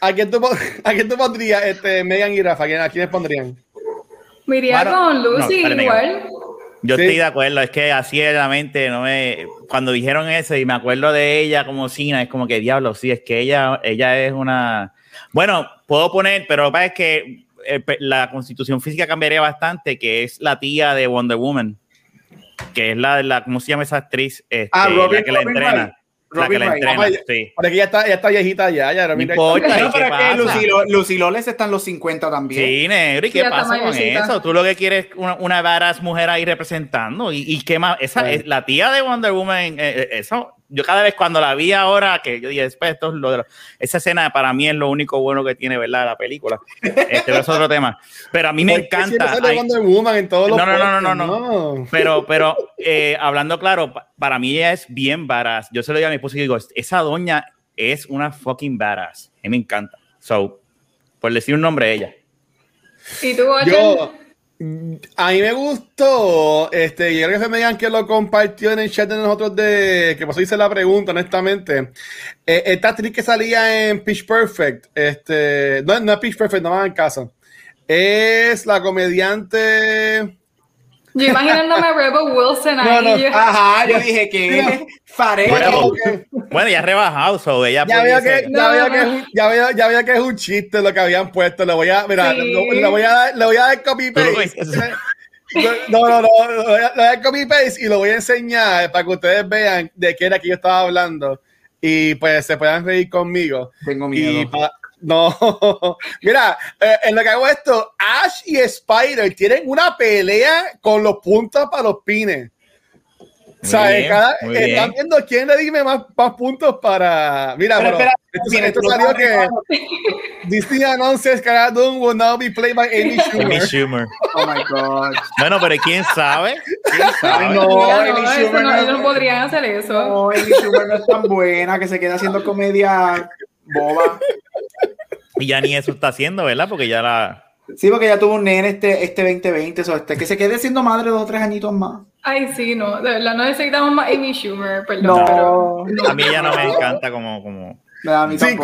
¿A, quién tú, ¿A <laughs> quién tú pondrías, este, Megan y Rafa? ¿A quiénes pondrían? Me iría con Lucy igual. Yo estoy de acuerdo, es que así es la mente, no me, cuando dijeron eso y me acuerdo de ella como Sina, es como que diablo, sí, es que ella, ella es una, bueno, puedo poner, pero lo que pasa es que eh, la constitución física cambiaría bastante, que es la tía de Wonder Woman, que es la, la ¿cómo se llama esa actriz? Este, ah, la que la entrena la que la entrena, sí. Porque ella está, está viejita ya, ya. No importa, no, pero es que Lucy, Lucy Loles está en los 50 también. Sí, negro, ¿y qué pasa con eso? Tú lo que quieres es una, una varas mujer ahí representando. ¿Y, y qué más? Esa, es, la tía de Wonder Woman, eh, eh, eso, yo cada vez cuando la vi ahora, que yo dije, después, esto es lo de esa escena para mí es lo único bueno que tiene, ¿verdad? La película. Este es otro tema. Pero a mí me encanta. en todos los no, no, no, no, no, no, Pero, pero eh, hablando claro, para mí ella es bien varas. Yo se lo digo a mi esposa y digo, esa doña es una fucking varas. A mí me encanta. So, por decir un nombre ella. ¿Y tú, Yo, a mí me gustó, este, y creo que me digan que lo compartió en el chat de nosotros de, que pasó hice la pregunta, honestamente. Eh, esta actriz que salía en Pitch Perfect, este, no, no es Pitch Perfect, no van en casa. Es la comediante. Yo imaginándome a Rebel Wilson ahí. Ajá, yo dije que <laughs> faré. Bueno, ya ha rebajado, so ella ya veo, que, ya, veo que es un, ya, veo, ya veo que es un chiste lo que habían puesto. Le voy a, mira, sí. le, voy a dar, le voy a dar copy paste. <laughs> No, no, no, le voy a dar copy paste y lo voy a enseñar para que ustedes vean de qué era que yo estaba hablando y pues se puedan reír conmigo. Tengo miedo. Y <laughs> no, mira, eh, en lo que hago esto, Ash y Spider tienen una pelea con los puntos para los pines. O sea, cada, están viendo quién le dime más, más puntos para. Mira, pero, espera, esto, esto salió que <laughs> Disney announces Cara Dune will now be played by Amy Schumer. Amy Schumer. Oh my God. Bueno, pero ¿quién sabe? ¿Quién <laughs> sabe? No, no, Amy Schumer no, no, no podrían hacer eso. No, Amy Schumer no es tan buena que se queda haciendo comedia boba. Y ya ni eso está haciendo, ¿verdad? Porque ya la. Sí, porque ya tuvo un nene este, este 2020, eso, este, que se quede siendo madre dos o tres añitos más. Ay, sí, no, de verdad, no necesitamos más Amy Schumer, perdón. No, pero, a mí ella no me encanta como... como... A mí sí,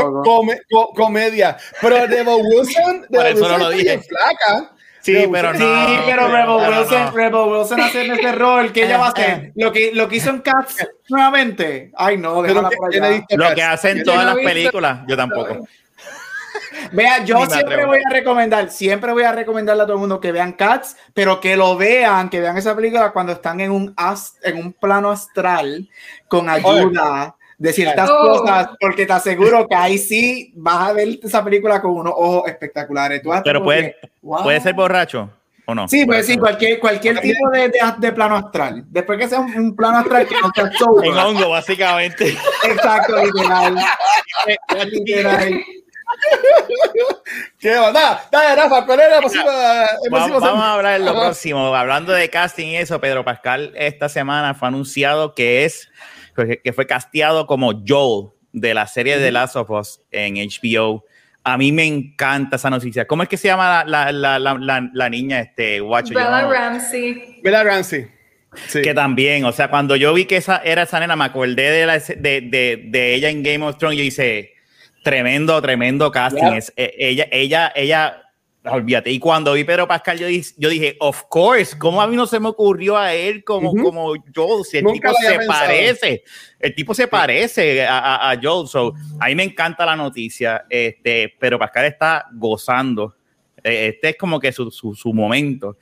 comedia. Pero Rebel Wilson, Por eso no lo dije. flaca. Sí, pero no. Sí, pero Rebel Wilson, no. Rebel Wilson hace este <laughs> rol que ella va a hacer. Lo que, lo que hizo en Cats nuevamente. Ay, no, déjala por allá. Lo que hacen todas las películas, yo tampoco. <laughs> Vea, yo siempre voy a recomendar, siempre voy a recomendarle a todo el mundo que vean Cats, pero que lo vean, que vean esa película cuando están en un, en un plano astral con ayuda de ciertas oh. cosas, porque te aseguro que ahí sí vas a ver esa película con unos ojos espectaculares. pero puede, puede ser borracho. ¿O no? Sí, pues sí, cualquier, cualquier tipo de, de, de, plano astral. Después que sea un, un plano astral que no sea sober. En hongo, básicamente. Exacto, literal. <laughs> literal. ¿Qué va? Dale, Rafa, ¿cuál? Vamos, vamos, a hablar de lo próximo. Hablando de casting y eso, Pedro Pascal esta semana fue anunciado que es que fue casteado como Joel de la serie de Last of Us en HBO. A mí me encanta esa noticia. ¿Cómo es que se llama la, la, la, la niña? Este, Watch, Bella Ramsey. Bella Ramsey. Sí. Que también, o sea, cuando yo vi que esa era esa nena, me acordé de, la, de, de, de ella en Game of Thrones y yo hice, Tremendo, tremendo casting. Es, eh, ella, ella, ella, olvídate. Y cuando vi Pedro Pascal, yo, yo dije, of course, ¿cómo a mí no se me ocurrió a él como, como Joel? Si el tipo se parece, el tipo se parece a, a, Joel. So, a mí me encanta la noticia, este, pero Pascal está gozando. E, este es como que su, su, su momento.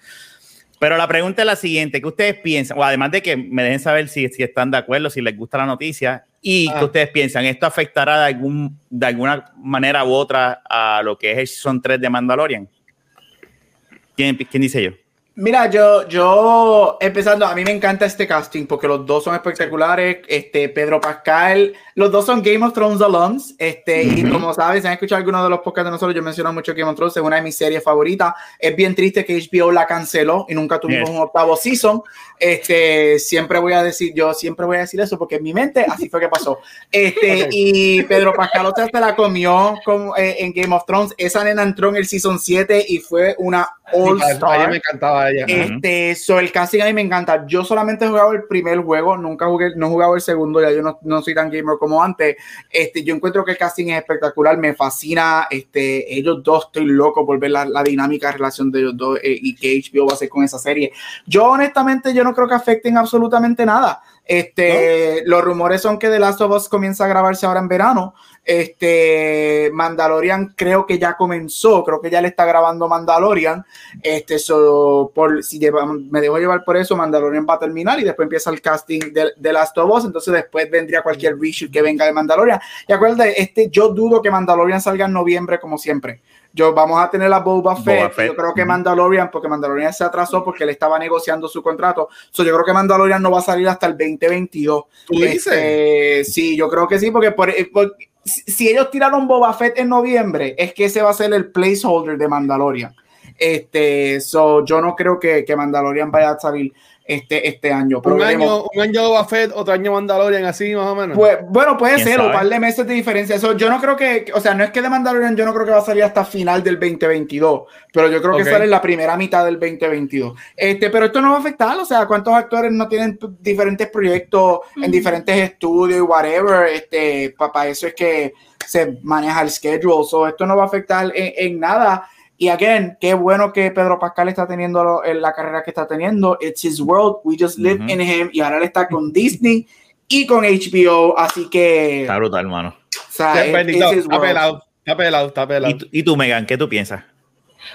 Pero la pregunta es la siguiente, ¿qué ustedes piensan? O además de que me dejen saber si, si están de acuerdo, si les gusta la noticia, y ah. qué ustedes piensan, ¿esto afectará de, algún, de alguna manera u otra a lo que es son 3 de Mandalorian? ¿Quién, dice yo? Mira, yo, yo empezando, a mí me encanta este casting porque los dos son espectaculares. Este, Pedro Pascal, los dos son Game of Thrones alums. Este, y como sabes, si han escuchado algunos de los podcasts de nosotros, yo menciono mucho Game of Thrones, es una de mis series favoritas. Es bien triste que HBO la canceló y nunca tuvimos un octavo season. Este, siempre voy a decir, yo siempre voy a decir eso porque en mi mente así fue que pasó. Este, y Pedro Pascal, otra se la comió con, eh, en Game of Thrones. Esa nena entró en el season 7 y fue una all star. me encantaba este, so, el casting a mí me encanta. Yo solamente he jugado el primer juego, nunca jugué, no he jugado el segundo, ya yo no, no, soy tan gamer como antes. Este, yo encuentro que el casting es espectacular, me fascina. Este, ellos dos, estoy loco por ver la, la dinámica relación de ellos dos eh, y que HBO va a hacer con esa serie. Yo, honestamente, yo no creo que afecten absolutamente nada. Este, Los rumores son que The Last of Us comienza a grabarse ahora en verano. Este, Mandalorian creo que ya comenzó, creo que ya le está grabando Mandalorian. Este, so, por, si me dejo llevar por eso, Mandalorian va a terminar y después empieza el casting de, The Last of Us. Entonces, después vendría cualquier reshoot que venga de Mandalorian. Y acuérdate, este, yo dudo que Mandalorian salga en noviembre, como siempre. Yo vamos a tener la Boba Fett. Yo creo que Mandalorian, porque Mandalorian se atrasó porque él estaba negociando su contrato. So, yo creo que Mandalorian no va a salir hasta el 2022. ¿Tú dices? Este, sí, yo creo que sí, porque por, eh, si ellos tiraron Boba Fett en noviembre, es que ese va a ser el placeholder de Mandalorian. Este, so, yo no creo que, que Mandalorian vaya a salir este, este año. un, año un año Boba Fett, otro año Mandalorian, así más o menos. Pues, bueno, puede ser, un par de meses de diferencia. Eso, yo no creo que, o sea, no es que de Mandalorian yo no creo que va a salir hasta final del 2022, pero yo creo que sale en la primera mitad del 2022. Este, pero esto no va a afectar, o sea, cuántos actores no tienen diferentes proyectos en diferentes estudios y whatever. Este, para eso es que se maneja el schedule. So, esto no va a afectar en, en nada. Y again, qué bueno que Pedro Pascal está teniendo en la carrera que está teniendo. It's his world, we just live in him. Y ahora él está con Disney y con HBO, así que. Está brutal, hermano. O sea, está pelado, está pelado, está pelado. ¿Y, tú, Megan, qué tú piensas?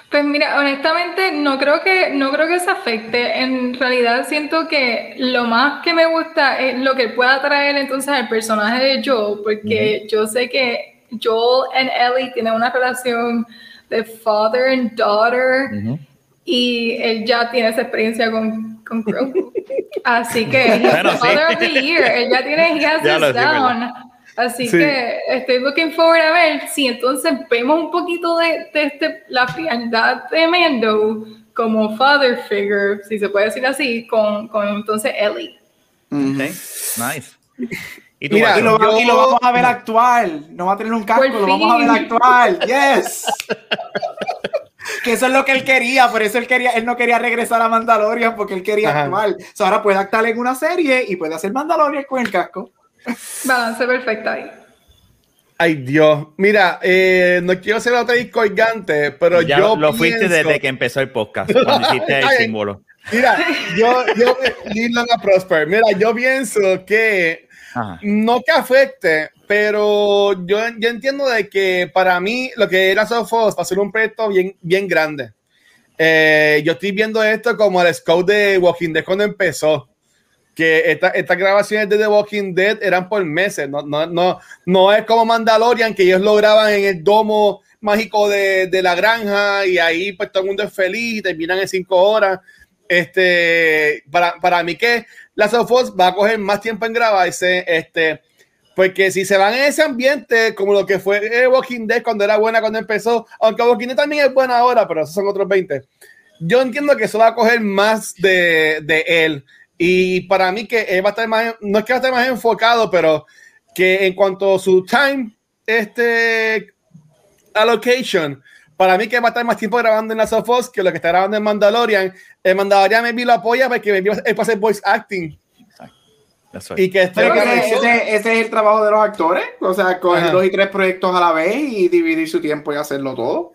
Pues mira, honestamente no creo que no creo que se afecte. En realidad siento que lo más que me gusta es lo que pueda traer entonces al personaje de Joe, porque yo sé que Joel y Ellie tienen una relación de father and daughter. Y él ya tiene esa experiencia con, con Grogu. <laughs> Así que, bueno, father of the year. Él ya tiene, he has <laughs> this down. Así que estoy looking forward a ver si entonces vemos un poquito de, de este, la frialdad de Mando como father figure, si se puede decir así, con, con entonces Ellie. Nice. Y, lo, vamos a ver actual. No va a tener un casco, lo vamos a ver actual. <laughs> Yes. que eso es lo que él quería, por eso él quería, él no quería regresar a Mandalorian porque él quería actual. ahora puede actuar en una serie y puede hacer Mandalorian con el casco. Balance perfecto ahí. Ay, Dios. Mira, eh, no quiero ser otra discordante, pero ya yo. Lo fuiste desde que empezó el podcast, cuando <laughs> hiciste el símbolo. Mira, yo, yo, Prosper, mira, yo pienso que no que afecte, pero yo, yo, entiendo de que para mí lo que era Sofos va a ser un proyecto bien, bien grande. Eh, yo estoy viendo esto como el scout de Walking Dead cuando empezó. Que estas grabaciones de The Walking Dead eran por meses. No, no, no, no es como Mandalorian, que ellos lo graban en el domo mágico de, de la granja y ahí pues todo el mundo es feliz y terminan en cinco horas. Este, para, para mí que la of va a coger más tiempo en grabarse, este, porque si se van en ese ambiente, como lo que fue Walking Dead cuando era buena cuando empezó, aunque Walking Dead también es buena ahora, pero esos son otros 20. Yo entiendo que eso va a coger más de, de él. Y para mí que él va a estar más, no es que va a estar más enfocado, pero que en cuanto a su time, este allocation, para mí que va a estar más tiempo grabando en la of que lo que está grabando en Mandalorian. El Mandalorian me vi lo apoya porque me es para hacer voice acting. Y que, este ese, es el trabajo de los actores, o sea, coger dos y tres proyectos a la vez y dividir su tiempo y hacerlo todo.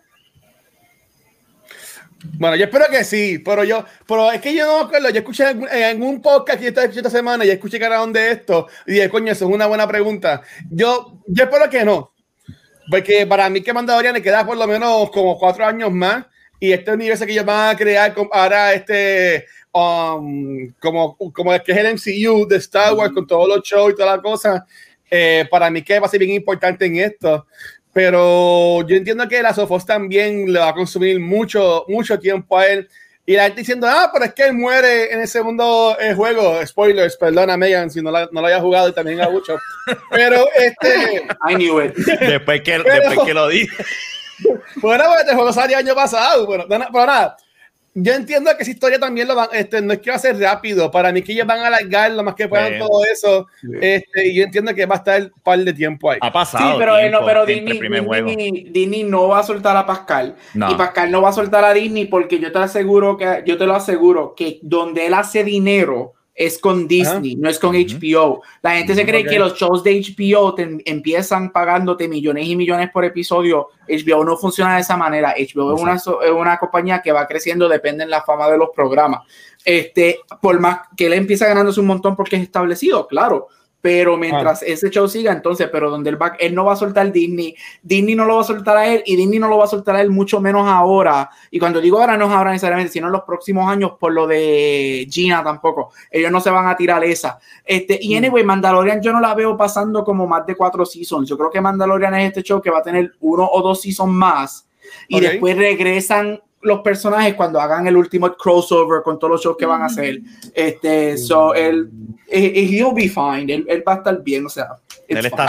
Bueno, yo espero que sí, pero yo, pero es que yo no yo escuché en, un podcast que yo estaba esta semana y escuché que era de esto y dije, coño, eso es una buena pregunta. Yo, yo espero que no, porque para mí que Mandalorian le queda por lo menos como cuatro años más. y este universo que ellos van a crear ahora este um, como, como es que es el MCU de Star Wars con todos los shows y todas las cosas, eh, para mí que va a ser bien importante en esto. Pero yo entiendo que la Sofos también le va a consumir mucho, mucho tiempo a él. Y la gente diciendo, ah, pero es que él muere en el segundo eh, juego. Spoilers, perdona, Megan, si no, la, no lo haya jugado y también a mucho. Pero este. <laughs> I knew it. Después que, después que lo dije. <laughs> Bueno, pues este juego salió año pasado. Bueno, pero nada, yo entiendo que esa historia también lo van, este, no es que va a ser rápido, para mí que ellos van a alargar lo más que puedan todo eso, este, y yo entiendo que va a estar un par de tiempo ahí. Ha pasado. Sí, pero, eh, no, pero Disney, Disney, no va a soltar a Pascal, y Pascal no va a soltar a Disney porque yo te aseguro que, yo te lo aseguro, que donde él hace dinero, es con Disney, no es con HBO. La gente se cree que los shows de HBO te empiezan pagándote millones y millones por episodio. HBO no funciona de esa manera. HBO es una, es una, compañía que va creciendo, depende de la fama de los programas. Este, por más que él empieza ganándose un montón porque es establecido, claro pero mientras ese show siga, entonces, pero donde el back, él no va a soltar Disney, Disney no lo va a soltar a él y Disney no lo va a soltar a él mucho menos ahora. Y cuando digo ahora, no es ahora necesariamente, sino en los próximos años por lo de Gina tampoco. Ellos no se van a tirar esa. Este, y mm. anyway, Mandalorian yo no la veo pasando como más de cuatro seasons. Yo creo que Mandalorian es este show que va a tener uno o dos seasons más y después regresan los personajes cuando hagan el último crossover con todos los shows que van a hacer. Este, so, él, he'll be fine, él, va a estar bien, o sea. Él está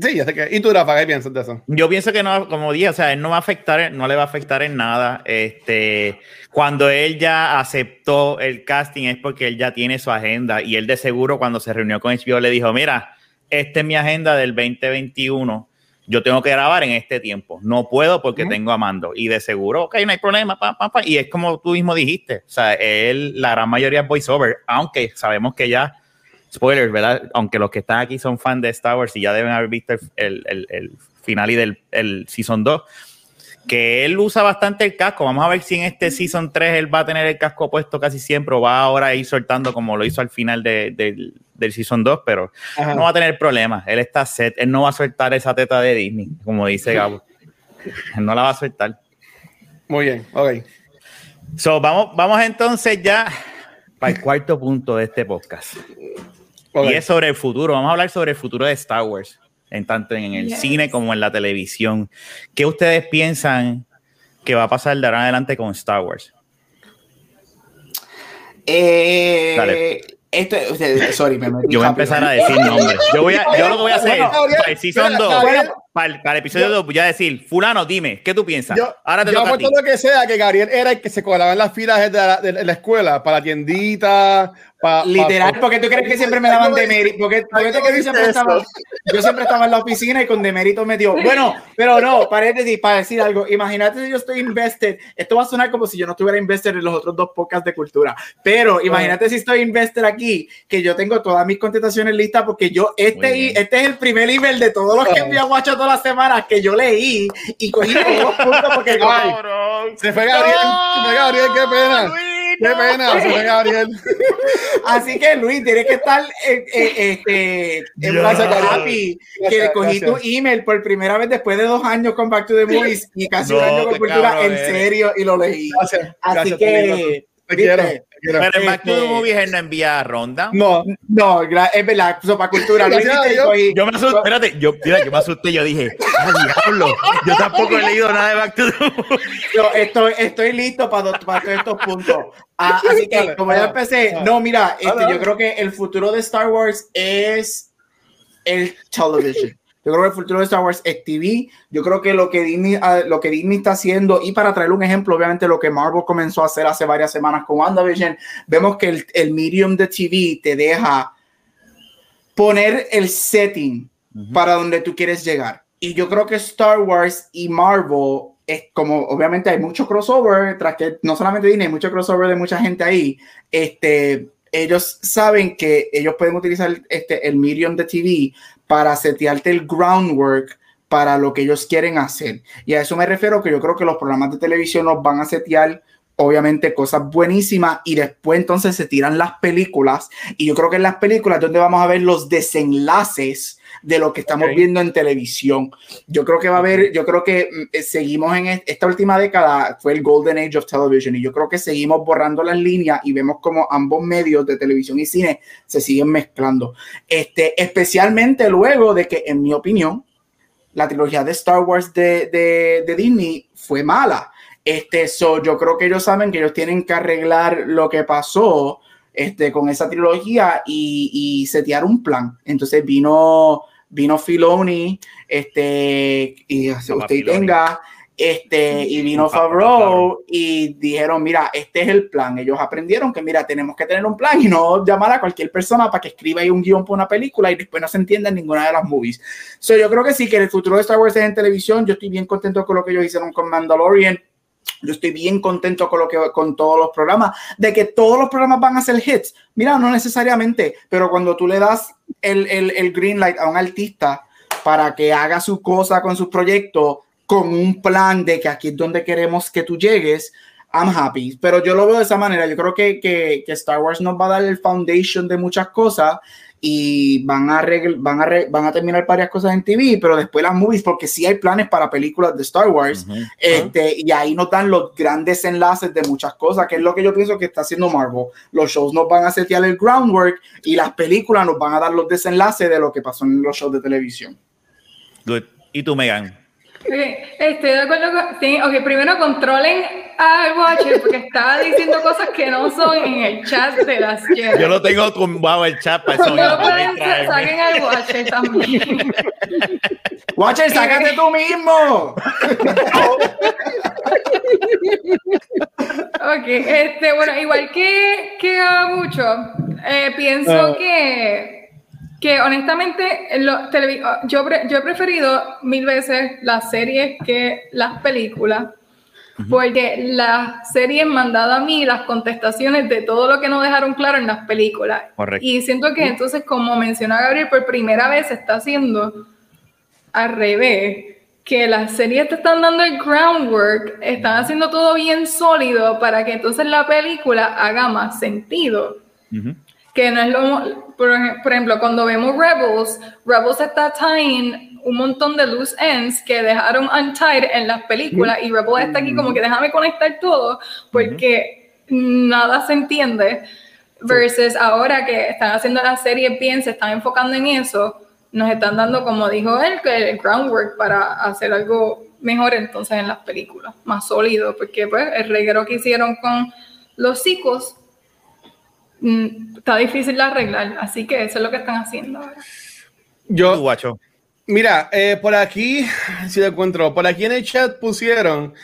Sí, ya sé que. ¿Y tú, Rafa, qué piensas de eso? Yo pienso que no, como dije, o sea, él no va a afectar, no le va a afectar en nada. Este, cuando él ya aceptó el casting es porque él ya tiene su agenda y él de seguro cuando se reunió con HBO le dijo, mira, esta es mi agenda del 2021 yo tengo que grabar en este tiempo. No puedo porque tengo a Mando. Y de seguro, ok, no hay problema. Pa, pa, pa. Y es como tú mismo dijiste. O sea, él, la gran mayoría es voiceover, aunque sabemos que ya, spoilers, ¿verdad? Aunque los que están aquí son fans de Star Wars y ya deben haber visto el, el, el final y del el Season 2 que él usa bastante el casco. Vamos a ver si en este Season 3 él va a tener el casco puesto casi siempre o va ahora a ir soltando como lo hizo al final del Season 2, pero no va a tener problemas. Él está set, él no va a soltar esa teta de Disney, como dice Gabo. él no la va a soltar. Muy bien, ok. So, vamos, vamos entonces ya para el cuarto punto de este podcast. Y es sobre el futuro. Vamos a hablar sobre el futuro de Star Wars en tanto en el cine como en la televisión. ¿Qué ustedes piensan que va a pasar de ahora en adelante con Star Wars? Eh, Dale. Esto, sorry, me Yo voy a empezar a decir nombres. Yo, voy a, yo lo que voy a hacer, para el Season 2, para, el, episodio 2, voy a decir, fulano, dime, ¿qué tú piensas? Yo, Ahora te yo toca a ti. lo que sea, que Gabriel era el que se colaba en las filas de la, de la escuela, para la tiendita, Literal, porque tú crees que siempre me daban demérito. Porque, porque yo, siempre estaba, yo siempre estaba en la oficina y con demérito me dio. Bueno, pero no, paréntesis, para decir algo. Imagínate si yo estoy invested. Esto va a sonar como si yo no estuviera invested en los otros dos podcasts de cultura. Pero imagínate si estoy invested aquí, que yo tengo todas mis contestaciones listas, porque yo, este, este es el primer email de todos los que envío guacho todas las semanas que yo leí y cogí todos los puntos porque. <laughs> se fue Gabriel, se fue Gabriel, qué pena. Qué pena, <laughs> Gabriel. Así que Luis, tienes que estar eh, eh, este, en happy que cogí tu email por primera vez después de dos años con Back to the Movies y casi un año con cultura en serio y lo leí. Así que te quiero. Pero el Back to the Movies no envía ronda. No, no, es verdad, para cultura. <laughs> yo, me asusté, espérate, yo, mira, me asusté, yo dije, ¡ah, diablo! Yo tampoco he leído nada de Back to the Movies. <laughs> Yo estoy, estoy listo para, para todos estos puntos. Ah, así que, como ya empecé, no, mira, este, yo creo que el futuro de Star Wars es el television. Yo creo que el futuro de Star Wars es TV. Yo creo que lo que Disney, ah, lo que Disney está haciendo, y para traer un ejemplo, obviamente lo que Marvel comenzó a hacer hace varias semanas con WandaVision, vemos que el, el medium de TV te deja poner el setting para donde tú quieres llegar. Y yo creo que Star Wars y Marvel es como, obviamente hay mucho crossover, tras que no solamente Disney, hay mucho crossover de mucha gente ahí. Este, ellos saben que ellos pueden utilizar este, el medium de TV para setearte el groundwork para lo que ellos quieren hacer. Y a eso me refiero que yo creo que los programas de televisión nos van a setear obviamente cosas buenísimas y después entonces se tiran las películas y yo creo que en las películas donde vamos a ver los desenlaces de lo que estamos viendo en televisión. Yo creo que va a haber, yo creo que mm, eh, seguimos en esta última década, fue el Golden Age of Television, y yo creo que seguimos borrando las líneas y vemos como ambos medios de televisión y cine se siguen mezclando. Este, especialmente luego de que, en mi opinión, la trilogía de Star Wars de, de, de Disney fue mala. Este, so, yo creo que ellos saben que ellos tienen que arreglar lo que pasó este, con esa trilogía y, y setear un plan. Entonces vino, vino Filoni, este, y usted tenga, este, y vino Favreau y dijeron, mira, este es el plan. Ellos aprendieron que, mira, tenemos que tener un plan y no llamar a cualquier persona para que escriba ahí un guion para una película y después no se entienda en ninguna de las movies. So, yo creo que sí, que el futuro de Star Wars es en televisión. Yo estoy bien contento con lo que ellos hicieron con Mandalorian yo estoy bien contento con lo que con todos los programas, de que todos los programas van a ser hits. Mira, no necesariamente, pero cuando tú le das el, el, el green light a un artista para que haga su cosa con su proyecto, con un plan de que aquí es donde queremos que tú llegues, I'm happy. Pero yo lo veo de esa manera. Yo creo que, que, que Star Wars nos va a dar el foundation de muchas cosas y van a, van, a van a terminar varias cosas en TV, pero después las movies, porque sí hay planes para películas de Star Wars, este, y ahí nos dan los grandes enlaces de muchas cosas, que es lo que yo pienso que está haciendo Marvel. Los shows nos van a setear el groundwork y las películas nos van a dar los desenlaces de lo que pasó en los shows de televisión. Good. ¿Y tú, Megan? Estoy de acuerdo con. Sí, ok, primero controlen al Watcher porque estaba diciendo cosas que no son en el chat de las Jedi. Yo no tengo tumbado el chat para eso. No pueden, saquen al Watcher también. Watcher, sácate tú mismo. ok, este, bueno, igual que, que mucho, eh, pienso ah. que que honestamente yo, yo he preferido mil veces las series que las películas, porque las series me han dado a mí las contestaciones de todo lo que no dejaron claro en las películas. Y siento que entonces, como menciona Gabriel, por primera vez se está haciendo al revés, que las series te están dando el groundwork, están haciendo todo bien sólido para que entonces la película haga más sentido que no es lo, por, ejemplo, cuando vemos Rebels, Rebels está tying un montón de loose ends que dejaron untied en las películas y Rebels está aquí como que déjame conectar todo porque nada se entiende versus ahora que están haciendo la serie bien, se están enfocando en eso, nos están dando, como dijo él, el groundwork para hacer algo mejor entonces en las películas, más sólido, porque pues el reguero que hicieron con los psicos está difícil de arreglar, así que eso es lo que están haciendo ahora. Yo, guacho. Mira, eh, por aquí, <laughs> si lo encuentro, por aquí en el chat pusieron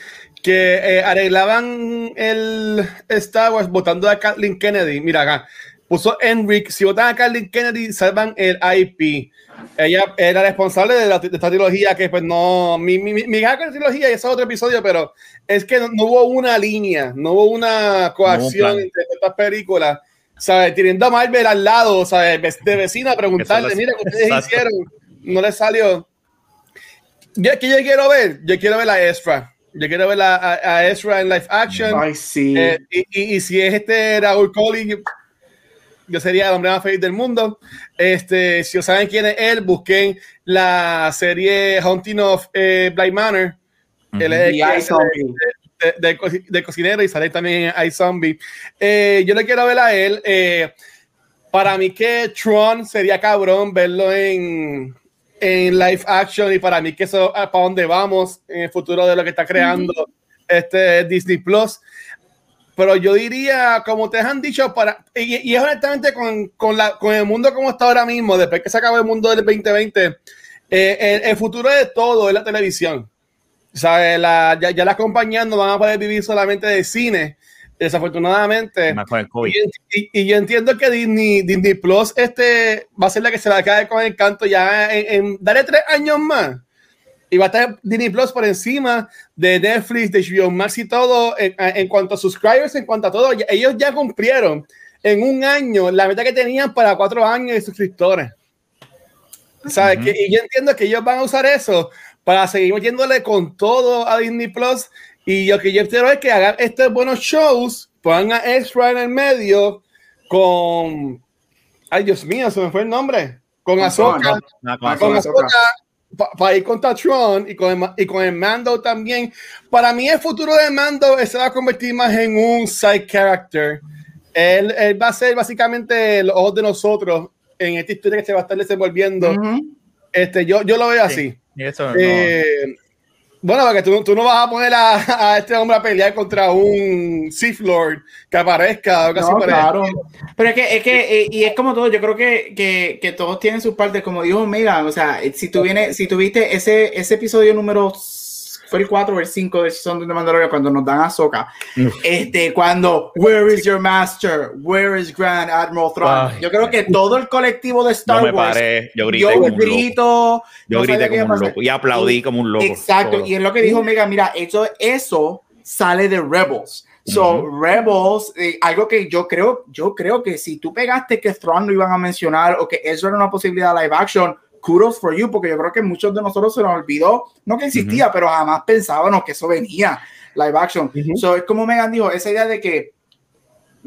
que eh, arreglaban el Star Wars votando a Kathleen Kennedy. Mira acá, puso Enric, si votan a Kathleen Kennedy, salvan el IP. Ella era responsable de, esta trilogía que pues no, mi, mi, mi, trilogía y ese es otro episodio, pero es que no, hubo una línea, no hubo una coacción entre estas películas ¿sabes? Teniendo a Marvel al lado, ¿sabes? De vecina, preguntarle, mira, ¿qué ustedes hicieron? No le salió. Yo, ¿Qué yo quiero ver? Yo quiero ver a Ezra. Yo quiero ver a, a, Ezra en live action. Ay, sí. Eh, y, y, si es este Raúl Collins, yo sería el hombre más feliz del mundo. Este, si saben quién es él, busquen la serie Haunting of eh, Blind Manor. Uh de, cocinero y sale también en iZombie. Eh, yo le quiero ver a él. Eh, para mí que Tron sería cabrón verlo en, en live action y para mí que eso es para dónde vamos en el futuro de lo que está creando este Disney Plus. Pero yo diría, como te han dicho, para, y, es honestamente con, con, la, con el mundo como está ahora mismo, después que se acabó el mundo del 2020, eh, el, futuro de todo es la televisión. La, ya, ya, las compañías no van a poder vivir solamente de cine, desafortunadamente. Y, yo entiendo que Disney, Disney Plus este, va a ser la que se la cae con el canto ya en, daré tres años más. Y va a estar Disney Plus por encima de Netflix, de HBO Max y todo en, cuanto a subscribers, en cuanto a todo. Ellos ya cumplieron en un año la meta que tenían para cuatro años de suscriptores. ¿Sabes? que, y yo entiendo que ellos van a usar eso para seguir metiéndole con todo a Disney Plus. Y lo que yo quiero es que hagan estos buenos shows, pongan a Extra en el medio con. Ay, Dios mío, se me fue el nombre. con Ahsoka, con Ahsoka para ir contra Tron y con, el, y con el Mando también. Para mí el futuro de Mando se va a convertir más en un side character. Él, él va a ser básicamente el ojo de nosotros en esta historia que se va a estar desenvolviendo. este, yo, yo lo veo así. Eh, bueno, porque tú, tú, no vas a poner a, a, este hombre a pelear contra un Sith Lord que aparezca. no, claro. Pero es que, es que eh, y es como todo, yo creo que, que, que, todos tienen sus partes, como dijo Omega, o sea, si tú vienes, si tuviste ese, ese episodio número fue el 4 o el 5 de Season de Mandalorian cuando nos dan a Soka. Este, cuando Where is your master? Where is Grand Admiral Thrawn? yo creo que todo el colectivo de Star no me Wars. Paré. Yo grité yo como grito, un loco. Yo no grité como un loco y aplaudí como un loco. Exacto, todo. y es lo que dijo Mega, mira, eso, eso sale de Rebels. So, uh -huh. Rebels, eh, algo que yo creo, yo creo que si tú pegaste que Thrawn lo iban a mencionar o que eso era una posibilidad live action, kudos for you, porque yo creo que muchos de nosotros se nos olvidó, no que existía, uh -huh. pero jamás pensábamos que eso venía live action. Uh -huh. So, es como Megan dijo, esa idea de que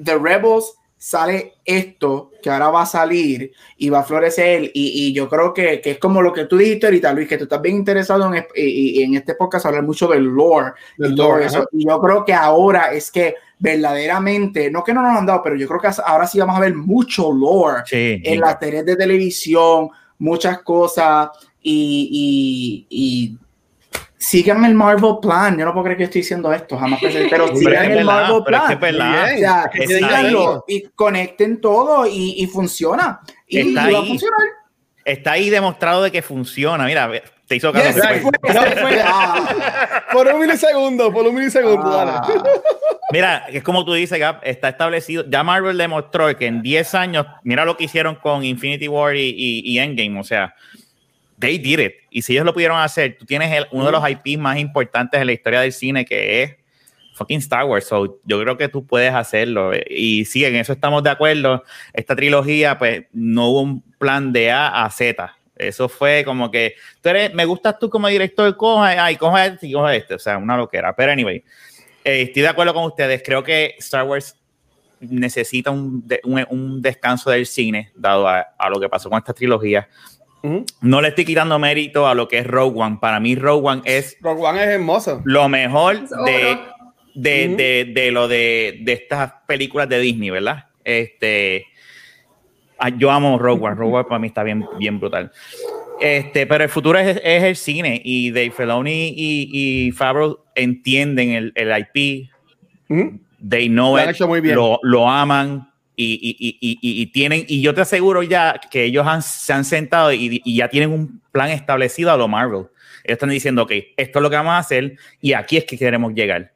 The Rebels sale esto que ahora va a salir y va a florecer y, y yo creo que, que, es como lo que tú dijiste ahorita Luis que tú estás bien interesado en, y, y en este podcast hablar mucho del lore y todo lore, eso y yo creo que ahora es que verdaderamente no que no nos han dado pero yo creo que ahora sí vamos a ver mucho lore sí, en las series de televisión muchas cosas y, y, y sigan el Marvel Plan. Yo no puedo creer que estoy diciendo esto, jamás pensé, pero sigan el Marvel Plan. Es que o sea, que síganlo y conecten todo y, y funciona. Y, y, va a funcionar. Está ahí demostrado de que funciona. Mira, te hizo caso. Yes, fue, fue, ah. por un milisegundo, por un milisegundo. Ah. Mira, es como tú dices, Gap, está establecido. Ya Marvel demostró que en 10 años, mira lo que hicieron con Infinity War y, y, y Endgame, o sea, they did it. Y si ellos lo pudieron hacer, tú tienes el, uno de los IPs más importantes en la historia del cine, que es fucking Star Wars. So, yo creo que tú puedes hacerlo. Y sí, en eso estamos de acuerdo. Esta trilogía, pues, no hubo un plan de A a Z. Eso fue como que, tú eres, me gustas tú como director, coja, ay, coja este y coja este. O sea, una loquera. Pero anyway, eh, estoy de acuerdo con ustedes. Creo que Star Wars necesita un, un, un descanso del cine, dado a, a lo que pasó con esta trilogía. Uh -huh. No le estoy quitando mérito a lo que es Rogue One. Para mí, Rogue One es. Rogue One es hermoso. Lo mejor de, de, uh -huh. de, de, lo de, de estas películas de Disney, ¿verdad? Este. Yo amo Rogue One. Rogue One para mí está bien, bien brutal. Este, pero el futuro es, es el cine y Dave Filoni y, y Favreau entienden el, el IP. -huh. They know lo it, lo, lo aman y, y, y, y, tienen, y yo te aseguro ya que ellos han, se han sentado y, ya tienen un plan establecido a lo Marvel. Ellos están diciendo, ok, esto es lo que vamos a hacer y aquí es que queremos llegar.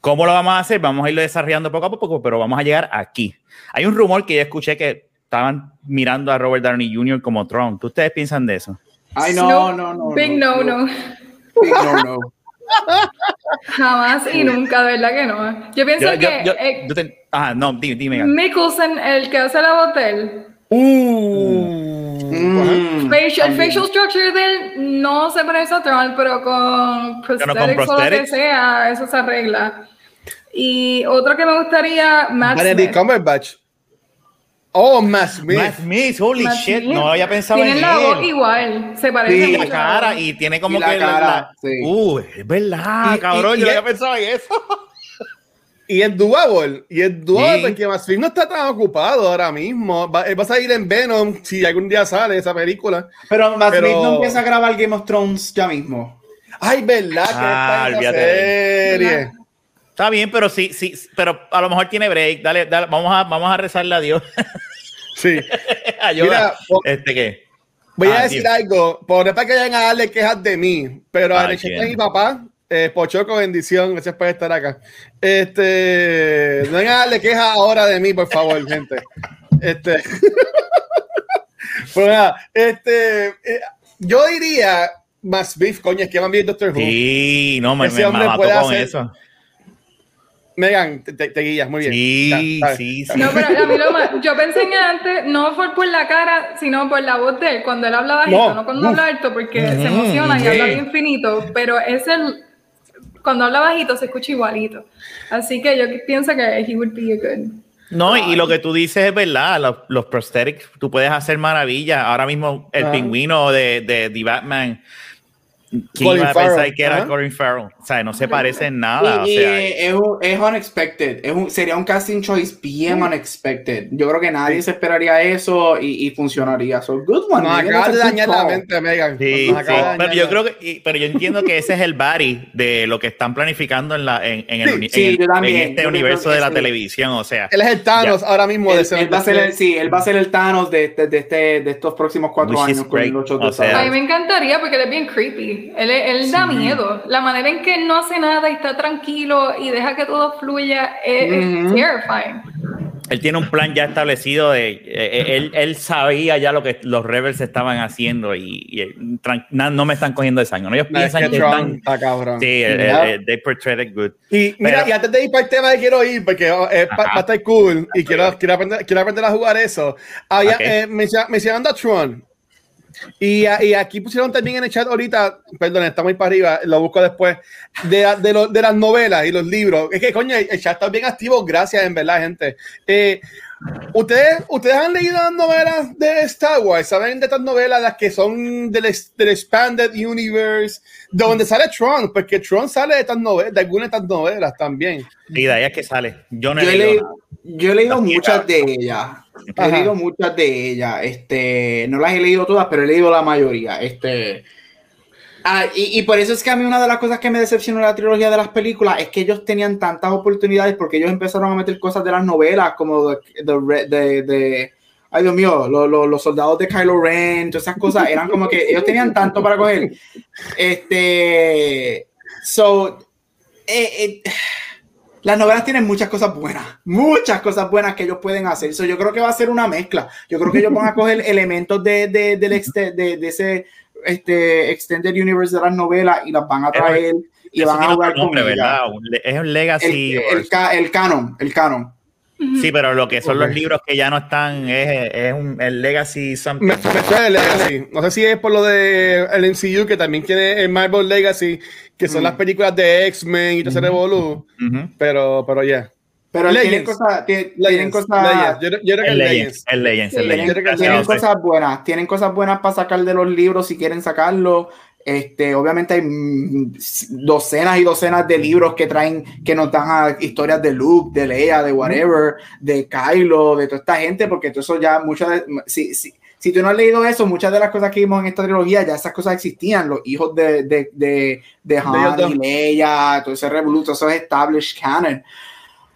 ¿Cómo lo vamos a hacer? Vamos a irlo desarrollando poco a poco, pero vamos a llegar aquí. Hay un rumor que yo escuché que estaban mirando a Robert Downey Jr. como Tron. ¿Qué ustedes piensan de eso? Ay, no, no, no. no big no, no. no. Big no, no. <laughs> <laughs> Jamás y nunca, de verdad que no. Yo pienso yo, que. Yo, eh, yo te, ah, no, dime. dime Mickelson, el que hace la botel. Uh, mm. facial, el facial structure de él no se parece a Tron, pero con prosthetics, o lo que sea, eso se arregla. Y otro que me gustaría, Matt Benedict Cumberbatch. Oh, Matt Smith. Matt Smith, holy Matt shit, Smith. no había pensado Tienen en la voz igual, se parece sí, mucho. la cara y tiene como y que la cara, la, sí. Uh, es verdad, Y- cabrón, y- yo no había es- pensado en eso. <laughs> Y es doable. Y es doable Sí. porque Matt Smith no está tan ocupado ahora mismo. Va, él va a salir en Venom si algún día sale esa película. Pero Matt Pero- Smith no empieza a grabar Game of Thrones ya mismo. Ay, verdad que Ah, está en la serie. Está bien, pero sí, sí, pero a lo mejor tiene break. Dale, dale, vamos a, vamos a rezarle a Dios. <laughs> Sí. <laughs> Ayuda. Mira, este qué. Voy Ah, a decir Dios. algo, por para que vayan a darle quejas de mí, pero a Ay, mi papá, eh, Pochoco, bendición, gracias por estar acá. Este, no vengan a darle quejas ahora de mí, por favor, gente. Este, <laughs> pues nada, este, eh, yo diría más beef, coño, es que van bien Doctor Who. Sí, no, me, me, mató con hacer- eso. Megan, te, te- guías, muy bien. Sí, Ya, sí, sí. No, pero a mí lo más, yo pensé en antes, no fue por la cara, sino por la voz de él, cuando él habla bajito, No. no, cuando habla alto, porque Mm, se emociona y sí. habla bien finito, pero es el, cuando habla bajito se escucha igualito. Así que yo pienso que he would be a good. No, y lo que tú dices es verdad, los, los prosthetics, tú puedes hacer maravillas. Ahora mismo el pingüino de, de The Batman ¿Quién iba a pensar que era Colin Farrell? O sea, no se parece en nada. Y, es, es, unexpected. Es un, sería un casting choice bien unexpected. Yo creo que nadie se esperaría eso y, y funcionaría. So, good one. Nos acaba de dañar la mente, Megan. Sí, sí. Pero yo creo que, pero yo entiendo que ese es el body de lo que están planificando en, la, en, en, el, sí, en, el, en este universo de la televisión. O sea, él es el Thanos ahora mismo. Él, de él va a ser el, sí, él va a ser el Thanos de, de, de, este, de estos próximos cuatro años. Con el o sea, a mí me encantaría porque él es bien creepy. Él, él da miedo. La manera en que no hace nada y está tranquilo y deja que todo fluya es, terrifying. Él tiene un plan ya establecido de eh, eh, él, él, sabía ya lo que los rebels estaban haciendo y, no, me están cogiendo de sangre. Ellos piensan que, están. Está cabrón. Sí, they portray it good. Y mira, y antes de ir para el tema de quiero ir, porque oh, va a estar cool y quiero, quiero, aprender, quiero aprender a jugar eso. Había, okay. eh, mencionando a Tron, y, y, aquí pusieron también en el chat ahorita, perdón, está muy para arriba, lo busco después, de, de, lo, de las novelas y los libros. Es que, coño, el chat está bien activo, gracias, en verdad, gente. Eh, ¿ustedes, ¿Ustedes han leído las novelas de Star Wars? ¿Saben de estas novelas, las que son del, del Expanded Universe, de donde sale Tron? Porque Tron sale de, estas novelas, de algunas de estas novelas también. Y de ahí es que sale. Yo no he leído, yo he leído muchas de ellas. He leído muchas de ellas. Este, no las he leído todas, pero he leído la mayoría. Este, ah, y, y, por eso es que a mí una de las cosas que me decepcionó de la trilogía de las películas es que ellos tenían tantas oportunidades porque ellos empezaron a meter cosas de las novelas como de, de, de, ay Dios mío, lo, lo, los soldados de Kylo Ren, todas esas cosas, eran como que ellos tenían tanto para coger. Este, so, eh, eh, las novelas tienen muchas cosas buenas, muchas cosas buenas que ellos pueden hacer. So, yo creo que va a ser una mezcla. Yo creo que ellos van a coger <laughs> elementos de, de, de, de, ese este, Extended Universe de las novelas y las van a traer y van a jugar con ¿verdad? Es un legacy. El, el, el, canon, el canon. Sí, pero lo que son los libros que ya no están es, es un, el Legacy something. Me, me el Legacy. No sé si es por lo de el MCU, que también tiene el Marvel Legacy, que son las películas de X-Men y todo ese revolú. Pero, pero ya. Yeah. Pero tienen cosas. Tienen cosas. Yo, yo, creo que el Legends. El Legends. El Legends. Tienen cosas buenas. Tienen cosas buenas para sacar de los libros si quieren sacarlo. Este, obviamente hay mm, docenas y docenas de libros que traen, que nos dan a historias de Luke, de Leia, de whatever, de Kylo, de toda esta gente, porque todo eso ya, muchas si, si, si, tú no has leído eso, muchas de las cosas que vimos en esta trilogía, ya esas cosas existían, los hijos de, de, de, de Han y Leia, todo ese revoluto, eso es established canon.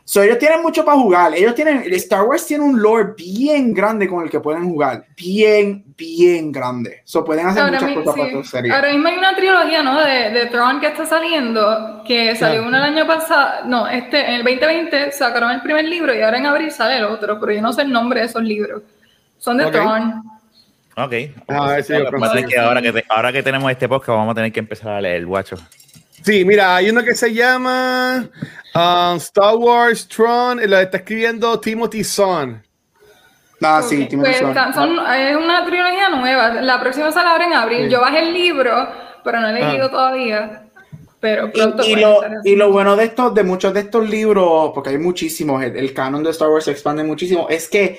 So, ellos tienen mucho para jugar. Ellos tienen, Star Wars tiene un lore bien grande con el que pueden jugar. Bien, bien grande. So, pueden hacer muchas cosas para tu serie. Ahora mismo hay una trilogía, ¿no? De, de Tron que está saliendo, que salió uno el año pasado. No, este, en el 2020 sacaron el primer libro y ahora en abril sale el otro, pero yo no sé el nombre de esos libros. Son de Tron. Ok. Ah, sí, que ahora, que ahora que tenemos este podcast vamos a tener que empezar a leer, guacho. Sí, mira, hay uno que se llama um, Star Wars Tron, lo está escribiendo Timothy Son. Ah, sí, Timothy pues, Son. es una trilogía nueva. La próxima sale ahora en abril. Yo bajé el libro, pero no he leído ah. todavía. Pero pronto y, y, lo, y, lo, bueno de estos, de muchos de estos libros, porque hay muchísimos, el, el canon de Star Wars se expande muchísimo, es que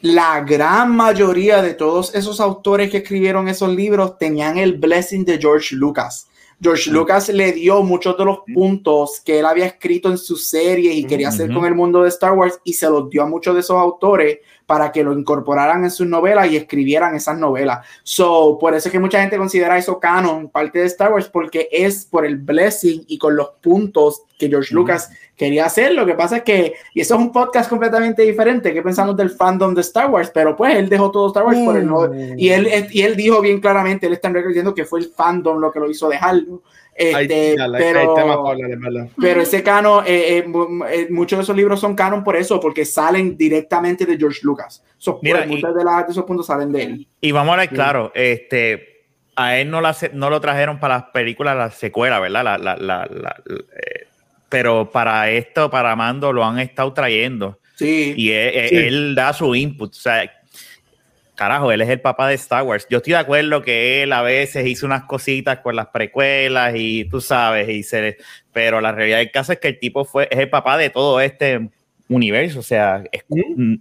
la gran mayoría de todos esos autores que escribieron esos libros tenían el blessing de George Lucas. George Lucas le dio muchos de los puntos que él había escrito en sus series y quería hacer con el mundo de Star Wars y se los dio a muchos de esos autores para que lo incorporaran en sus novelas y escribieran esas novelas. So, por eso es que mucha gente considera eso canon, parte de Star Wars, porque es por el blessing y con los puntos que George Lucas quería hacer. Lo que pasa es que, y eso es un podcast completamente diferente, que pensamos del fandom de Star Wars, pero pues él dejó todo Star Wars por el no, y él, y él dijo bien claramente, él está diciendo que fue el fandom lo que lo hizo dejarlo. Este, pero, pero ese canon, eh, eh, eh, muchos de esos libros son canon por eso, porque salen directamente de George Lucas. Mira, muchos de, de, esos puntos salen de él. Y vamos a ver, claro, este, a él no, la, no lo trajeron para las películas, la secuela, ¿verdad? La, la, la, pero para esto, para Mando, lo han estado trayendo. Sí. Y él, da su input. O sea, carajo, él es el papá de Star Wars. Yo estoy de acuerdo que él a veces hizo unas cositas con las precuelas y tú sabes, y se, pero la realidad del caso es que el tipo fue, es el papá de todo este universo. O sea,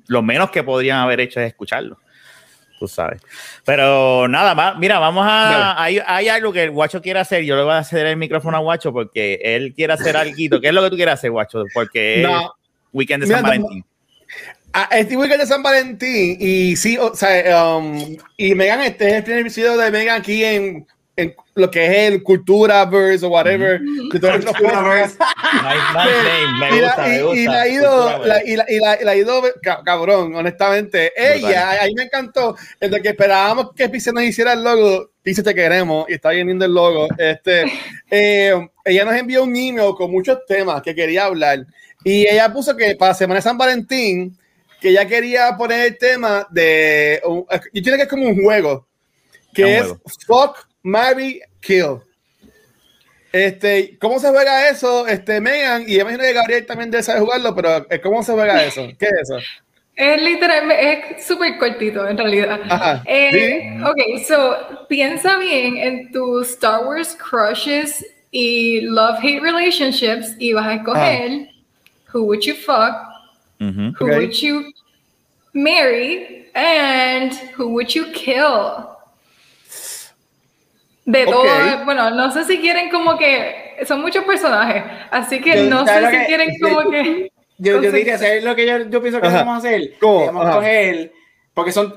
lo menos que podrían haber hecho es escucharlo. Tú sabes. Pero nada más, mira, vamos a. Hay, hay, algo que el guacho quiere hacer. Yo le voy a ceder el micrófono a guacho porque él quiere hacer algo. ¿Qué es lo que tú quieres hacer, guacho? Porque es weekend de San Valentín. Ah, este weekend de San Valentín y sí, o sea, um, y Megan, este es el primer episodio de Megan aquí en en lo que es el cultura verse o whatever. Y la ha ido, y la, ido, cabrón, honestamente. Ella, ahí me encantó, desde que esperábamos que Pizza nos hiciera el logo, Pizza te queremos, y está viendo el logo. Este, <laughs> eh, ella nos envió un email con muchos temas que quería hablar. Y ella puso que para Semana de San Valentín, que ella quería poner el tema de. Yo tiene que es como un juego, que es, Fuck Marry, Kill. Este, ¿Cómo se juega eso, este, Megan? Y imagino que Gabriel también debe saber jugarlo, pero eh, ¿cómo se juega eso? ¿Qué es eso? Es literalmente, es súper cortito en realidad. Ajá, eh, Ok, so piensa bien en tus Star Wars crushes y love-hate relationships y vas a escoger who would you fuck, who would you marry, and who would you kill. De todo, bueno, no sé si quieren como que, son muchos personajes, así que no sé si quieren como que... Yo, <laughs> yo diría, ¿sabes lo que yo, yo pienso que vamos a hacer? ¿Cómo? Vamos a coger, porque son,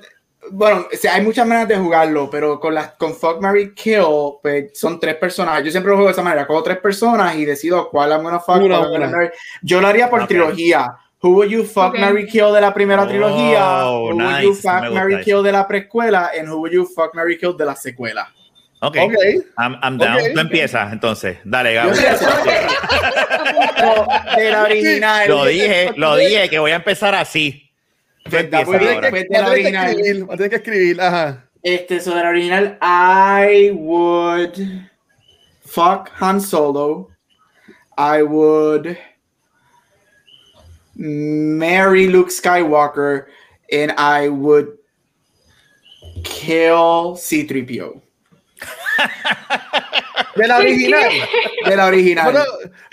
bueno, o sea, hay muchas maneras de jugarlo, pero con las con Fuck, Mary Kill, pues son tres personajes. Yo siempre lo juego de esa manera, cojo tres personas y decido cuál I'm gonna fuck, una, una. Yo lo haría por trilogía. Who would you fuck, Mary Kill de la primera trilogía? Oh, who would you fuck, Mary Kill de la precuela? And who would you fuck, Mary Kill de la secuela? Ok, okay. I'm, I'm down. Tú empiezas entonces. Dale, <laughs> de la original. Lo dije, lo dije que voy a empezar así. Pues, pues, de la original. Tienes que escribir, ajá. Este, so de la original, I would fuck Han Solo. I would marry Luke Skywalker. And I would kill C3PO. <laughs> De la original. De la original. Pero,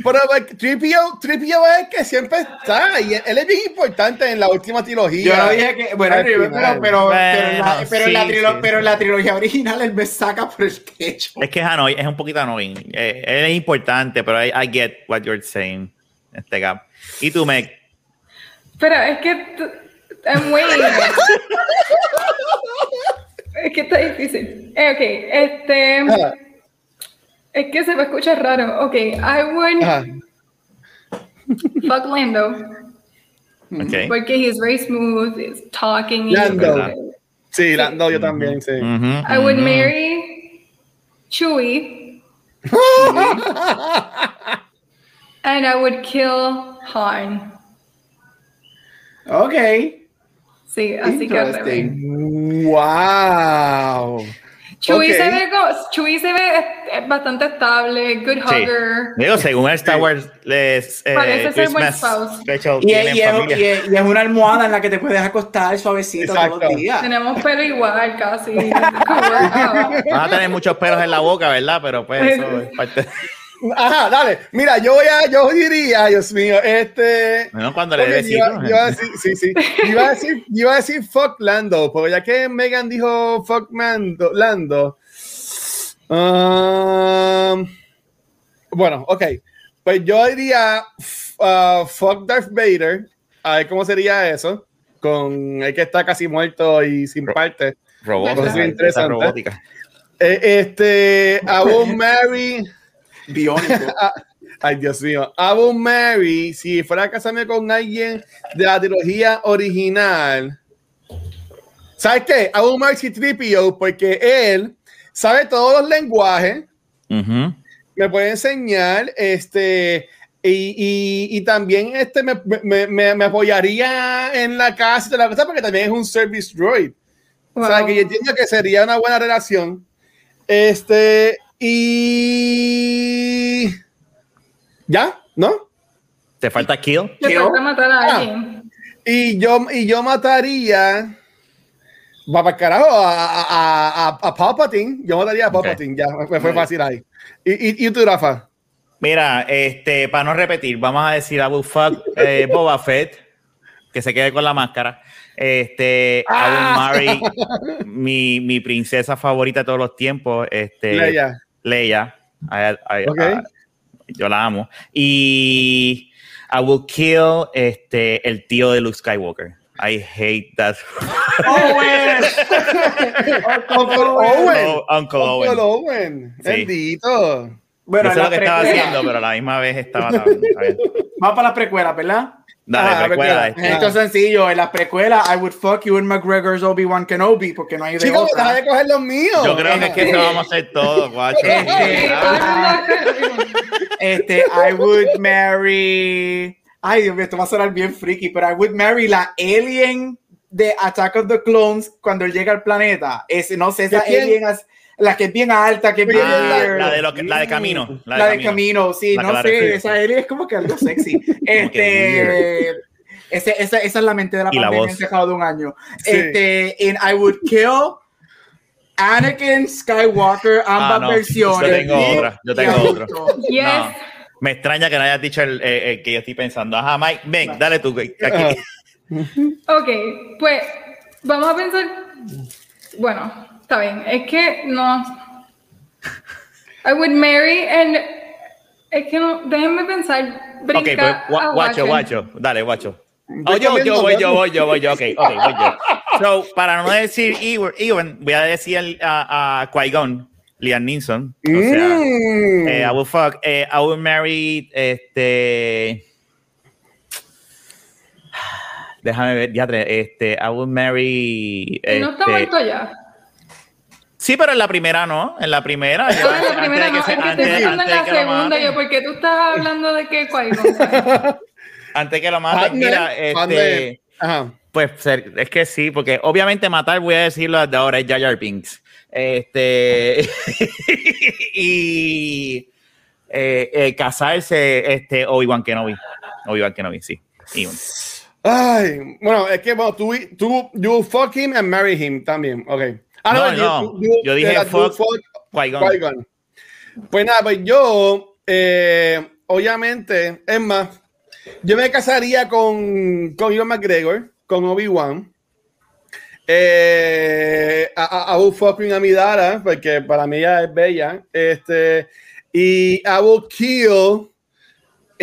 pero Tripio, Tripio es que siempre está. Y él es bien importante en la última trilogía. Yo no dije que. Bueno, pero, pero, pero, la, pero, la pero, en la trilogía original él me saca por el techo. Es que Hanoi es un poquito annoying. Eh, él es importante, pero I, I, get what you're saying. Este gap. ¿Y tú, Meg? Pero es que. I'm muy. Es que está difícil. Eh, ok, este. Es que se me escucha raro. Ok, I would. Fuck Lando. Okay. Porque he's very smooth, he's talking. Lando. Sí, Lando, yo también, sí. I would marry Chewie. <laughs> and I would kill Han. Okay. Sí, así que ¡Wow! Chuy, se ve, Chuy se ve bastante estable, good hugger. Digo, según Star Wars, les, eh, Parece ser buen spouse. Y, y, es, una almohada en la que te puedes acostar suavecito todos los días. Tenemos pelo igual, casi. <laughs> Vas a tener muchos pelos en la boca, ¿verdad? Pero pues eso es <laughs> parte. Ajá, dale. Mira, yo voy a, yo diría, Dios mío, este. Bueno, cuando le dé iba, a decir, sí, sí. Iba a decir, iba a decir fuck Lando, porque ya que Megan dijo fuck Mando, Lando. Um, bueno, ok. Pues yo diría uh, fuck Darth Vader. A ver cómo sería eso. Con el que está casi muerto y sin parte. Robótica. Robótica. Eh, este, I will marry. Biónico. <laughs> Ay, Dios mío. Abu Mary, si fuera a casarme con alguien de la trilogía original, ¿sabes qué? Abu Mary Tripio, porque él sabe todos los lenguajes, me puede enseñar, este, y, y, también este me, me, me, apoyaría en la casa de la cosa porque también es un service droid. O sea, que yo entiendo que sería una buena relación. Este, y. ¿Ya? ¿No? ¿Te falta kill? Te falta matar a ah. alguien. Y yo, y yo mataría. Va para carajo a, a, a, Palpatine. Yo mataría a Palpatine. Ya, me fue fácil ahí. ¿Y, y, tú, Rafa? Mira, este, para no repetir, vamos a decir a Fuck eh, <laughs> Boba Fett. que se quede con la máscara. Este, ah. I marry <laughs> mi, mi, princesa favorita de todos los tiempos, este, Leia. Leia. yo la amo. Y I will kill este, el tío de Luke Skywalker. I hate that. Owen. <laughs> Uncle Owen. Uncle Owen. Uncle Owen. Bendito. Bueno, Yo sé lo que estaba haciendo, pero a la misma vez estaba. Vamos para la precuela, ¿verdad? Dale, ah, precuela. Este. Esto es sencillo. En la precuela, I would fuck you in McGregor's Obi-Wan Kenobi, porque no hay de Chico, otra. de coger los míos. Yo creo que es que eso vamos a hacer todo, guacho. <laughs> Este, este, I would marry... Ay, Dios mío, esto va a sonar bien freaky, pero I would marry la alien de Attack of the Clones cuando él llega al planeta. Es, no sé, esa alien... la que es bien alta, que es bien ah, la, de lo que, la de camino. La de, camino. sí, no sé, esa alien es como que algo <laughs> sexy. este, ese, esa, esa, es la mente de la pandemia dejado de un año. Sí. Este, en I would kill Anakin Skywalker, ambas ah, no. versiones. Yo tengo otra, yo tengo otra. Yes. No. Me extraña que no hayas dicho el, el, que yo estoy pensando. Ajá, Mike, ven, dale tú. Aquí. Ok, pues vamos a pensar. Bueno, está bien. Es que no. I would marry and. Es que no. Déjenme pensar. ok, pues guacho, guacho. Dale, guacho. Oh, yo, yo voy, yo voy, yo voy, yo. Ok, ok, voy yo. So, para no decir Ewan, voy a decir a, a Qui-Gon, Liam Neeson. O sea, mm. eh, I will fuck, eh, I will marry, este. <sighs> Déjame ver, ya, este, I will marry. ¿No está este, muerto ya? Sí, pero en la primera no. En la primera. Ah, en la primera no. Es que estoy pensando en la segunda. Yo, porque tú estás hablando de que <laughs> Antes que lo maten, mira, este. Pues es que sí, porque obviamente matar, voy a decirlo de ahora, es Jar Binks. Este. <laughs> y. Eh, eh, casarse, este, Obi-Wan Kenobi. Obi-Wan Kenobi, sí. Ay, bueno, es que bueno, tú, tú, you fuck him and marry him también, ok. Ah, no, no, yo dije fuck Qui-Gon. pues nada, pues yo, eh, obviamente, es más, yo me casaría con, con Ivan McGregor, con Obi-Wan. Eh, a, a, a fucking Amidara, porque para mí ella es bella. Este, y will kill.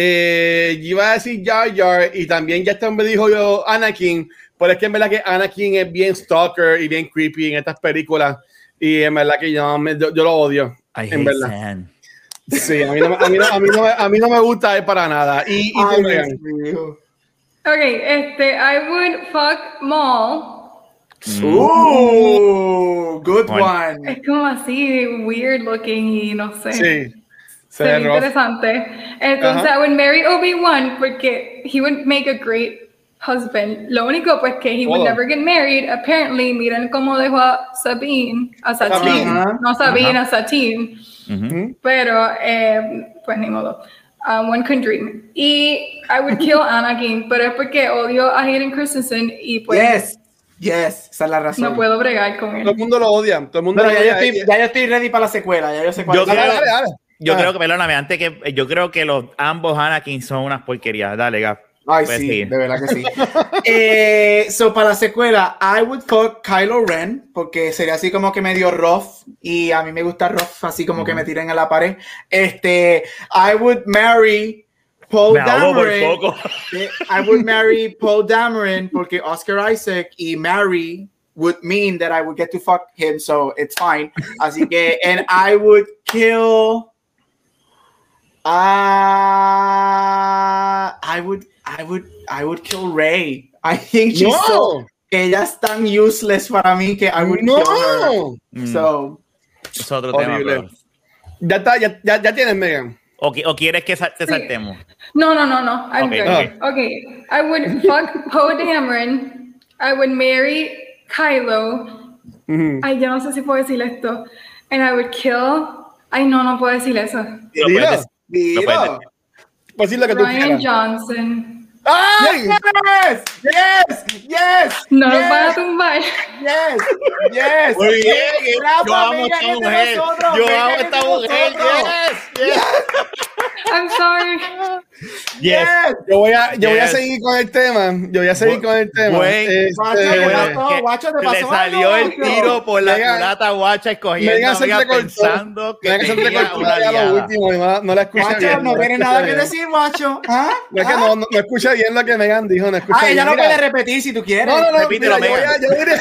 Eh, iba a decir Jar Jar y también ya está me dijo yo Anakin, pero es que en verdad que Anakin es bien stalker y bien creepy en estas películas y en verdad que yo, yo, lo odio. en verdad. Sí, a mí, no, a, mí no, a, mí no, a mí no me gusta para nada. Y, y Ay, Ok, este, I would fuck Maul. Ooh, good one. Es como así, weird looking y no sé. Sí. Se ve interesante. Entonces, I would marry Obi-Wan porque he would make a great husband. Lo único pues que he would never get married. Apparently, miren cómo dejó a Sabine, a Satine, no Sabine, a Satine. Pero, eh, pues ni modo. Um, one can dream. Y I would kill <laughs> Anakin, pero es porque odio a Hayden Christensen y pues. Yes, yes, esa es la razón. No puedo bregar con él. Todo el mundo lo odia. Todo el mundo ya, yo estoy, ya, yo estoy, ready para la secuela. Ya yo sé cuál yo, creo, yo creo que, perdóname, antes que yo creo que los ambos Anakin son unas porquerías. Dale, Gap. Ay, sí, de verdad que sí. <laughs> eh, so, para la secuela, I would fuck Kylo Ren, porque sería así como que medio rough, y a mí me gusta rough, así como que me tiren a la pared. Este, I would marry Paul Dameron. I would marry Paul Dameron, porque Oscar Isaac y Mary would mean that I would get to fuck him, so it's fine. Así que, and I would kill. Uh, I would I would I would kill Ray. I think she's no. so ella es tan useless para mí que I would no. kill her. Mm. So es otro tema, pero... Ya está, ya, ya, ya tienes Megan. O, o, quieres que te saltemos? No, no, no, no. I'm okay. good. Oh. Okay. I would fuck Poe Dameron. I would marry Kylo. Mm -hmm. Ay, yo no sé si puedo decir esto. And I would kill. Ay, no, no puedo decir eso. Dilo. Dilo. Pues decir lo que tú Ryan Johnson. ¡Ay! Yes, yes, yes. No yes, van a tumbar. Yes, yes. Muy bien. Yo amo esta mujer. Yo amo esta mujer. Yes. I'm sorry. Yes. Yo voy a, yo voy a seguir con el tema. Yo voy a seguir con el tema. Este, guacho, te le salió el tiro por la culata guacha escogiendo pensando que tenía una lo último, no, no la escucha bien. No tiene nada que decir, guacho. ¿Ah? No, es que no, no, escucha bien lo que Megan dijo. No escucha ah, ella no puede repetir si tú quieres. No, no, no. Repítelo, mira, yo, diría,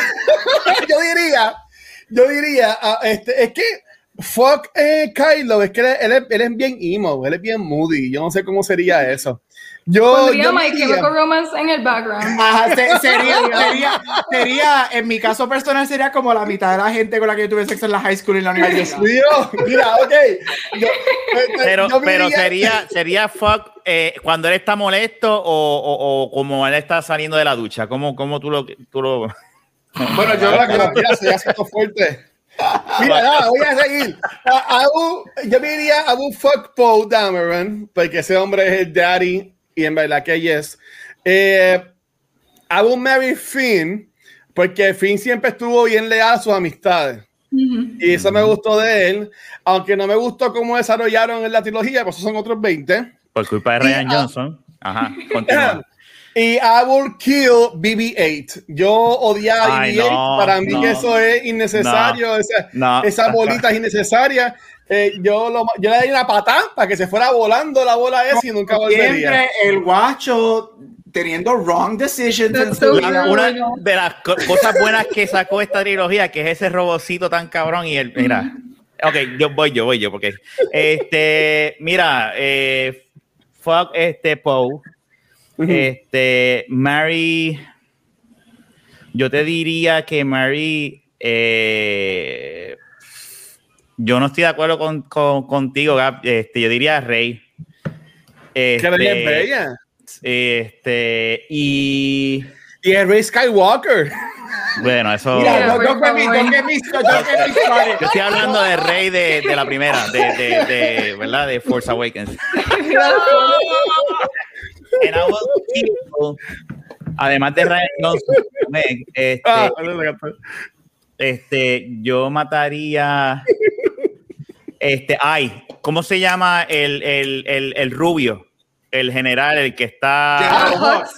yo diría, <laughs> yo diría, <laughs> uh, este, es que Fuck eh, Kylo, es que él, es, él, es, bien emo, él es bien moody. Yo no sé cómo sería eso. Yo, Pondría yo My Chemical Romance en el background. Ajá, sería, <laughs> sería, sería, en mi caso personal, sería como la mitad de la gente con la que yo tuve sexo en la high school y en la universidad. mira, ok. Yo, pero pero sería, sería fuck eh, cuando él está molesto o, o, o, como él está saliendo de la ducha. ¿Cómo, cómo tú, lo, tú lo.? Bueno, yo <laughs> la que ya se hace fuerte. Mira, no, voy a seguir. Abu, yo diría Abu fuck Paul Dameron, porque ese hombre es el daddy y en verdad que es. Eh, Abu Mary Finn, porque Finn siempre estuvo bien leal a sus amistades. Y eso me gustó de él, aunque no me gustó cómo desarrollaron en la trilogía, pues son otros 20. Por culpa de Ryan Johnson. Ajá, continúa. <laughs> Y I will kill BB-8. Yo odiaba a BB-8. Para mí eso es innecesario. esa, esa bolita es innecesaria. Eh, yo, lo, yo le di una patada para que se fuera volando la bola esa y nunca volvería. Siempre el guacho teniendo wrong decisions. una de las cosas buenas que sacó esta trilogía, que es ese robocito tan cabrón y el, mira, ok, yo voy yo, voy yo, porque este, mira, eh, fuck este Poe, este, Mary, yo te diría que Mary, eh, yo no estoy de acuerdo con, contigo, Gab. Este, yo diría Rey. Este, es bella. Este, y. Y el Rey Skywalker. Bueno, eso. yo, estoy hablando de Rey de, de la primera, de, de, de, ¿verdad? De Force Awakens. <laughs> además de Ryan Johnson, este, ah, este, yo mataría. Este, ay, ¿cómo se llama el, el, el, el rubio? El general, el que está.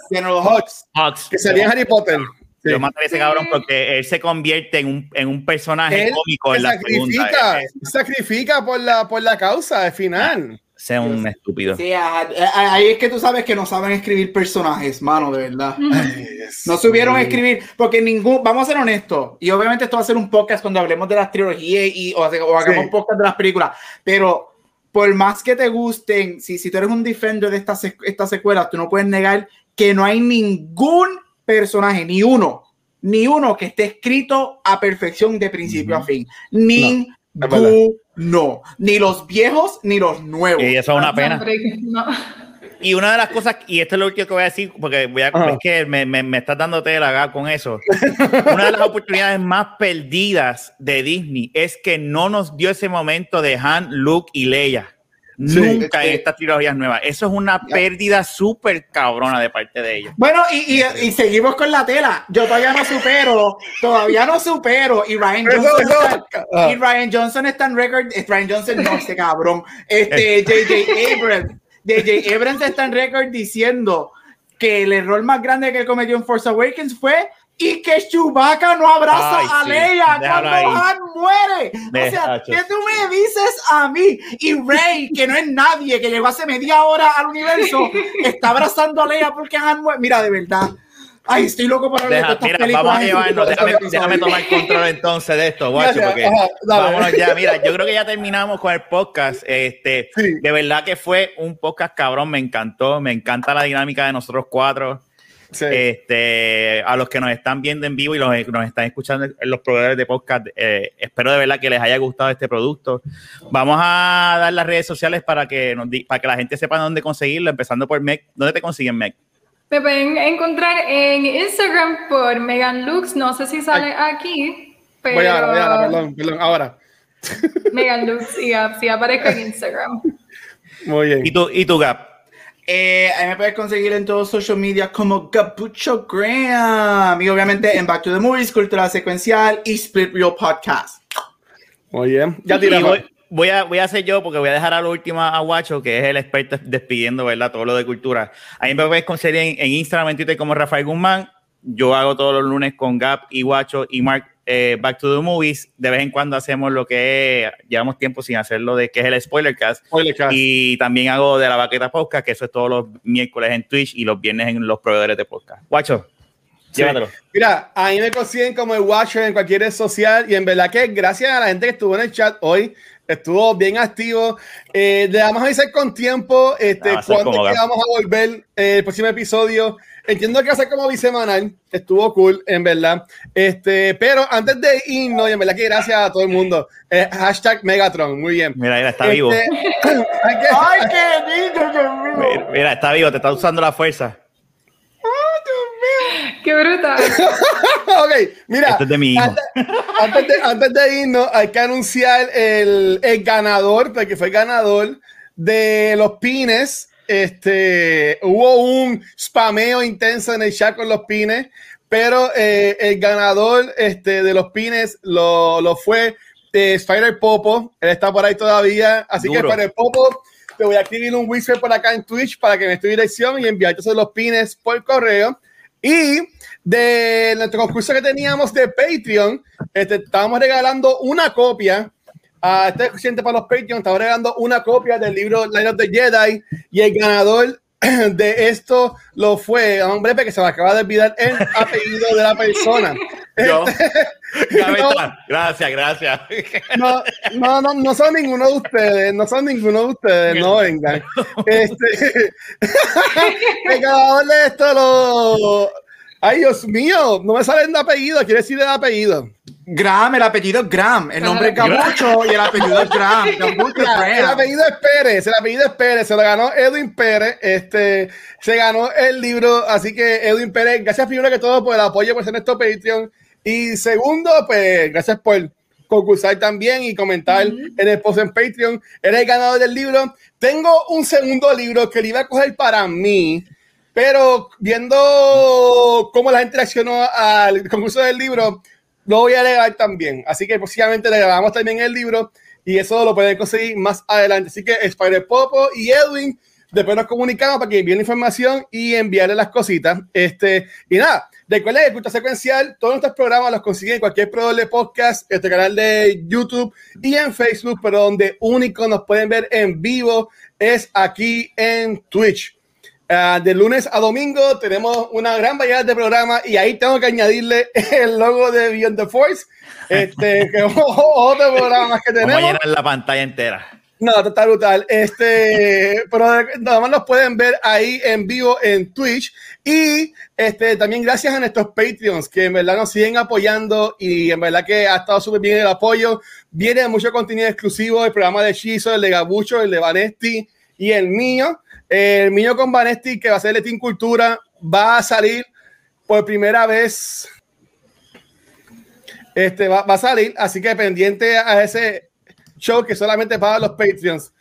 General Hux. Hux. Que sería Harry Potter. Yo mataría a ese cabrón porque él se convierte en un, en un personaje cómico en la sacrifica, Sacrifica por la, por la causa al final sea un estúpido. Sí, ahí es que tú sabes que no saben escribir personajes, mano, de verdad. <laughs> no supieron escribir, porque ningún, vamos a ser honestos, y obviamente esto va a ser un podcast cuando hablemos de las trilogías y, o, hagamos un podcast de las películas, pero por más que te gusten, si, si tú eres un defender de estas esta secuelas, tú no puedes negar que no hay ningún personaje, ni uno, ni uno que esté escrito a perfección de principio a fin. Ni no, ni los viejos ni los nuevos. Y eso es una pena. Y una de las cosas, y esto es lo último que voy a decir, porque voy a, es que me, me, me estás dando tela con eso. <laughs> una de las oportunidades más perdidas de Disney es que no nos dio ese momento de Han, Luke y Leia. Nunca en estas trilogías nuevas. Eso es una pérdida súper cabrona de parte de ellos. Bueno, y, y, seguimos con la tela. Yo todavía no supero, todavía no supero. Y Ryan Johnson, está, y Ryan Johnson está en record. Eh, Ryan Johnson no, este cabrón. Este JJ Abrams. JJ Abrams está en record diciendo que el error más grande que cometió en Force Awakens fue y que Chewbacca no abraza a Leia cuando Han muere. o sea, ¿qué tú me dices a mí? Y Rey, que no es nadie, que llegó hace media hora al universo, está abrazando a Leia porque Han muere. Mira, de verdad. Ay, estoy loco hablar de estas mira, Vamos a llevarnos, déjame, déjame, tomar control entonces de esto, guacho, porque vámonos ya. Mira, yo creo que ya terminamos con el podcast. Este, de verdad que fue un podcast cabrón, me encantó, me encanta la dinámica de nosotros cuatro. Este, a los que nos están viendo en vivo y los que nos están escuchando en los proveedores de podcast, eh, espero de verdad que les haya gustado este producto. Vamos a dar las redes sociales para que, nos, para que la gente sepa dónde conseguirlo, empezando por Meg. ¿Dónde te consiguen, Meg? Me pueden encontrar en Instagram por Megan Lux. No sé si sale aquí, pero. Voy a, voy a, perdón, perdón, ahora. <laughs> Megan Lux, y sí, aparezco en Instagram. Muy bien. ¿Y tú, y tú Gap? Eh, me puedes conseguir en todos social media como Capucho Graham. Y obviamente en Back to the Movies, Cultura Secuencial y Split Real Podcast. Muy bien. Ya tiramos. voy a, voy a hacer yo porque voy a dejar a la última a Guacho, que es el experto despidiendo, ¿verdad? Todo lo de cultura. A mí me puedes conseguir en, en Instagram, en Twitter como Rafael Guzmán. Yo hago todos los lunes con Gap y Guacho y Mark eh, Back to the Movies. De vez en cuando hacemos lo que llevamos tiempo sin hacerlo de que es el spoiler cast. Y también hago de la baqueta podcast, que eso es todos los miércoles en Twitch y los viernes en los proveedores de podcast. Guacho. Llévatelo. Mira, a mí me consiguen como el Watcher en cualquier red social y en verdad que gracias a la gente que estuvo en el chat hoy, estuvo bien activo. Eh, le vamos a avisar con tiempo este, cuándo vamos a volver eh, el próximo episodio. Entiendo que va a ser como bisemanal, estuvo cool, en verdad. Este, pero antes de irnos, y en verdad que gracias a todo el mundo. Eh, hashtag Megatron, muy bien. Mira, mira, está vivo. Este, <laughs> ¡Ay, qué lindo! Mira, está vivo, te está usando la fuerza. <laughs> ¡Qué brutal! <laughs> ok, mira. Este es de mi hijo. Antes, de, antes, de, irnos, hay que anunciar el, el ganador, porque fue el ganador de los pines. Este, hubo un spameo intenso en el chat con los pines, pero eh, el ganador este, de los pines lo, lo fue eh, Spider Popo. Él está por ahí todavía. Así que Spider Popo, te voy a escribir un whisper por acá en Twitch para que me esté dirección y enviarte los pines por correo. Y de nuestro concurso que teníamos de Patreon, este, estábamos regalando una copia a este cliente para los Patreon, estaba regalando una copia del libro Light of the Jedi y el ganador <clears throat> de esto lo fue a un breve que se me acaba de olvidar el <laughs> apellido de la persona. Yo. <laughs> gracias, gracias. No, no, no, no son ninguno de ustedes, no son ninguno de ustedes, no vengan. <laughs> Este, el ganador de esto lo. Ay, Dios mío, no me salen de apellido, quiere decir el apellido. Graham, el apellido es Graham, el nombre es Gabucho y el apellido es Graham. <laughs> el apellido es Pérez, el apellido es Pérez, se lo ganó Edwin Pérez, este, se ganó el libro, así que Edwin Pérez, gracias primero que todo por el apoyo por ser nuestro Patreon y segundo, pues gracias por concursar también y comentar en el post en Patreon, eres el ganador del libro. Tengo un segundo libro que le iba a coger para mí, pero viendo cómo la gente reaccionó al concurso del libro, lo voy a leer también. Así que posiblemente le grabamos también el libro y eso lo pueden conseguir más adelante. Así que Spider Popo y Edwin, después nos comunicamos para que envíen la información y enviarle las cositas. Este, y nada, recuerden que Cultura Secuencial, todos nuestros programas los consiguen en cualquier proveedor de podcast, este canal de YouTube y en Facebook, pero donde único nos pueden ver en vivo es aquí en Twitch. Uh, de lunes a domingo tenemos una gran variedad de programas y ahí tengo que añadirle <laughs> el logo de Beyond the Force, este, que es <laughs> otro programa que tenemos. Vamos a llenar la pantalla entera. No, está brutal. Este, pero nada más nos pueden ver ahí en vivo en Twitch. Y este, también gracias a nuestros Patreons que en verdad nos siguen apoyando y en verdad que ha estado súper bien el apoyo. Viene mucho contenido exclusivo, el programa de Shizo, el de Gabucho, el de Vanesti y el mío. El mío con Vanesti, que va a ser Team Cultura, va a salir por primera vez. Este va, a salir, así que pendiente a ese show que solamente para los Patreons.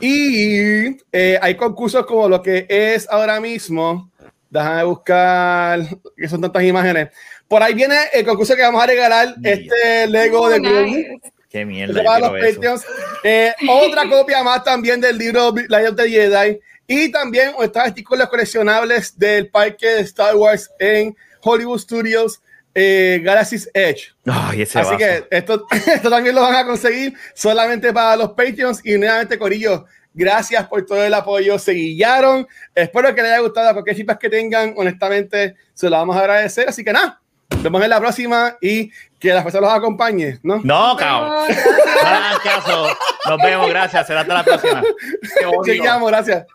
Y eh, hay concursos como lo que es ahora mismo. Déjame buscar, que son tantas imágenes. Por ahí viene el concurso que vamos a regalar, este Lego de Groovy. Qué mierda. los Patreons. Eh, otra copia más también del libro Light of the Jedi. Y también están artículos coleccionables del parque de Star Wars en Hollywood Studios. Eh, Galaxy's Edge. Así que esto, <laughs> esto también lo van a conseguir solamente para los Patreons. Y nuevamente, Corillo, gracias por todo el apoyo. Se guiaron. Espero que les haya gustado. Cualquier feedback que tengan, honestamente, se lo vamos a agradecer. Así que nada, nos vemos en la próxima y que la fuerza los acompañe, ¿no? No, cabrón. No, caso. Nos vemos, gracias. Será hasta la próxima. <laughs> Seguimos, gracias.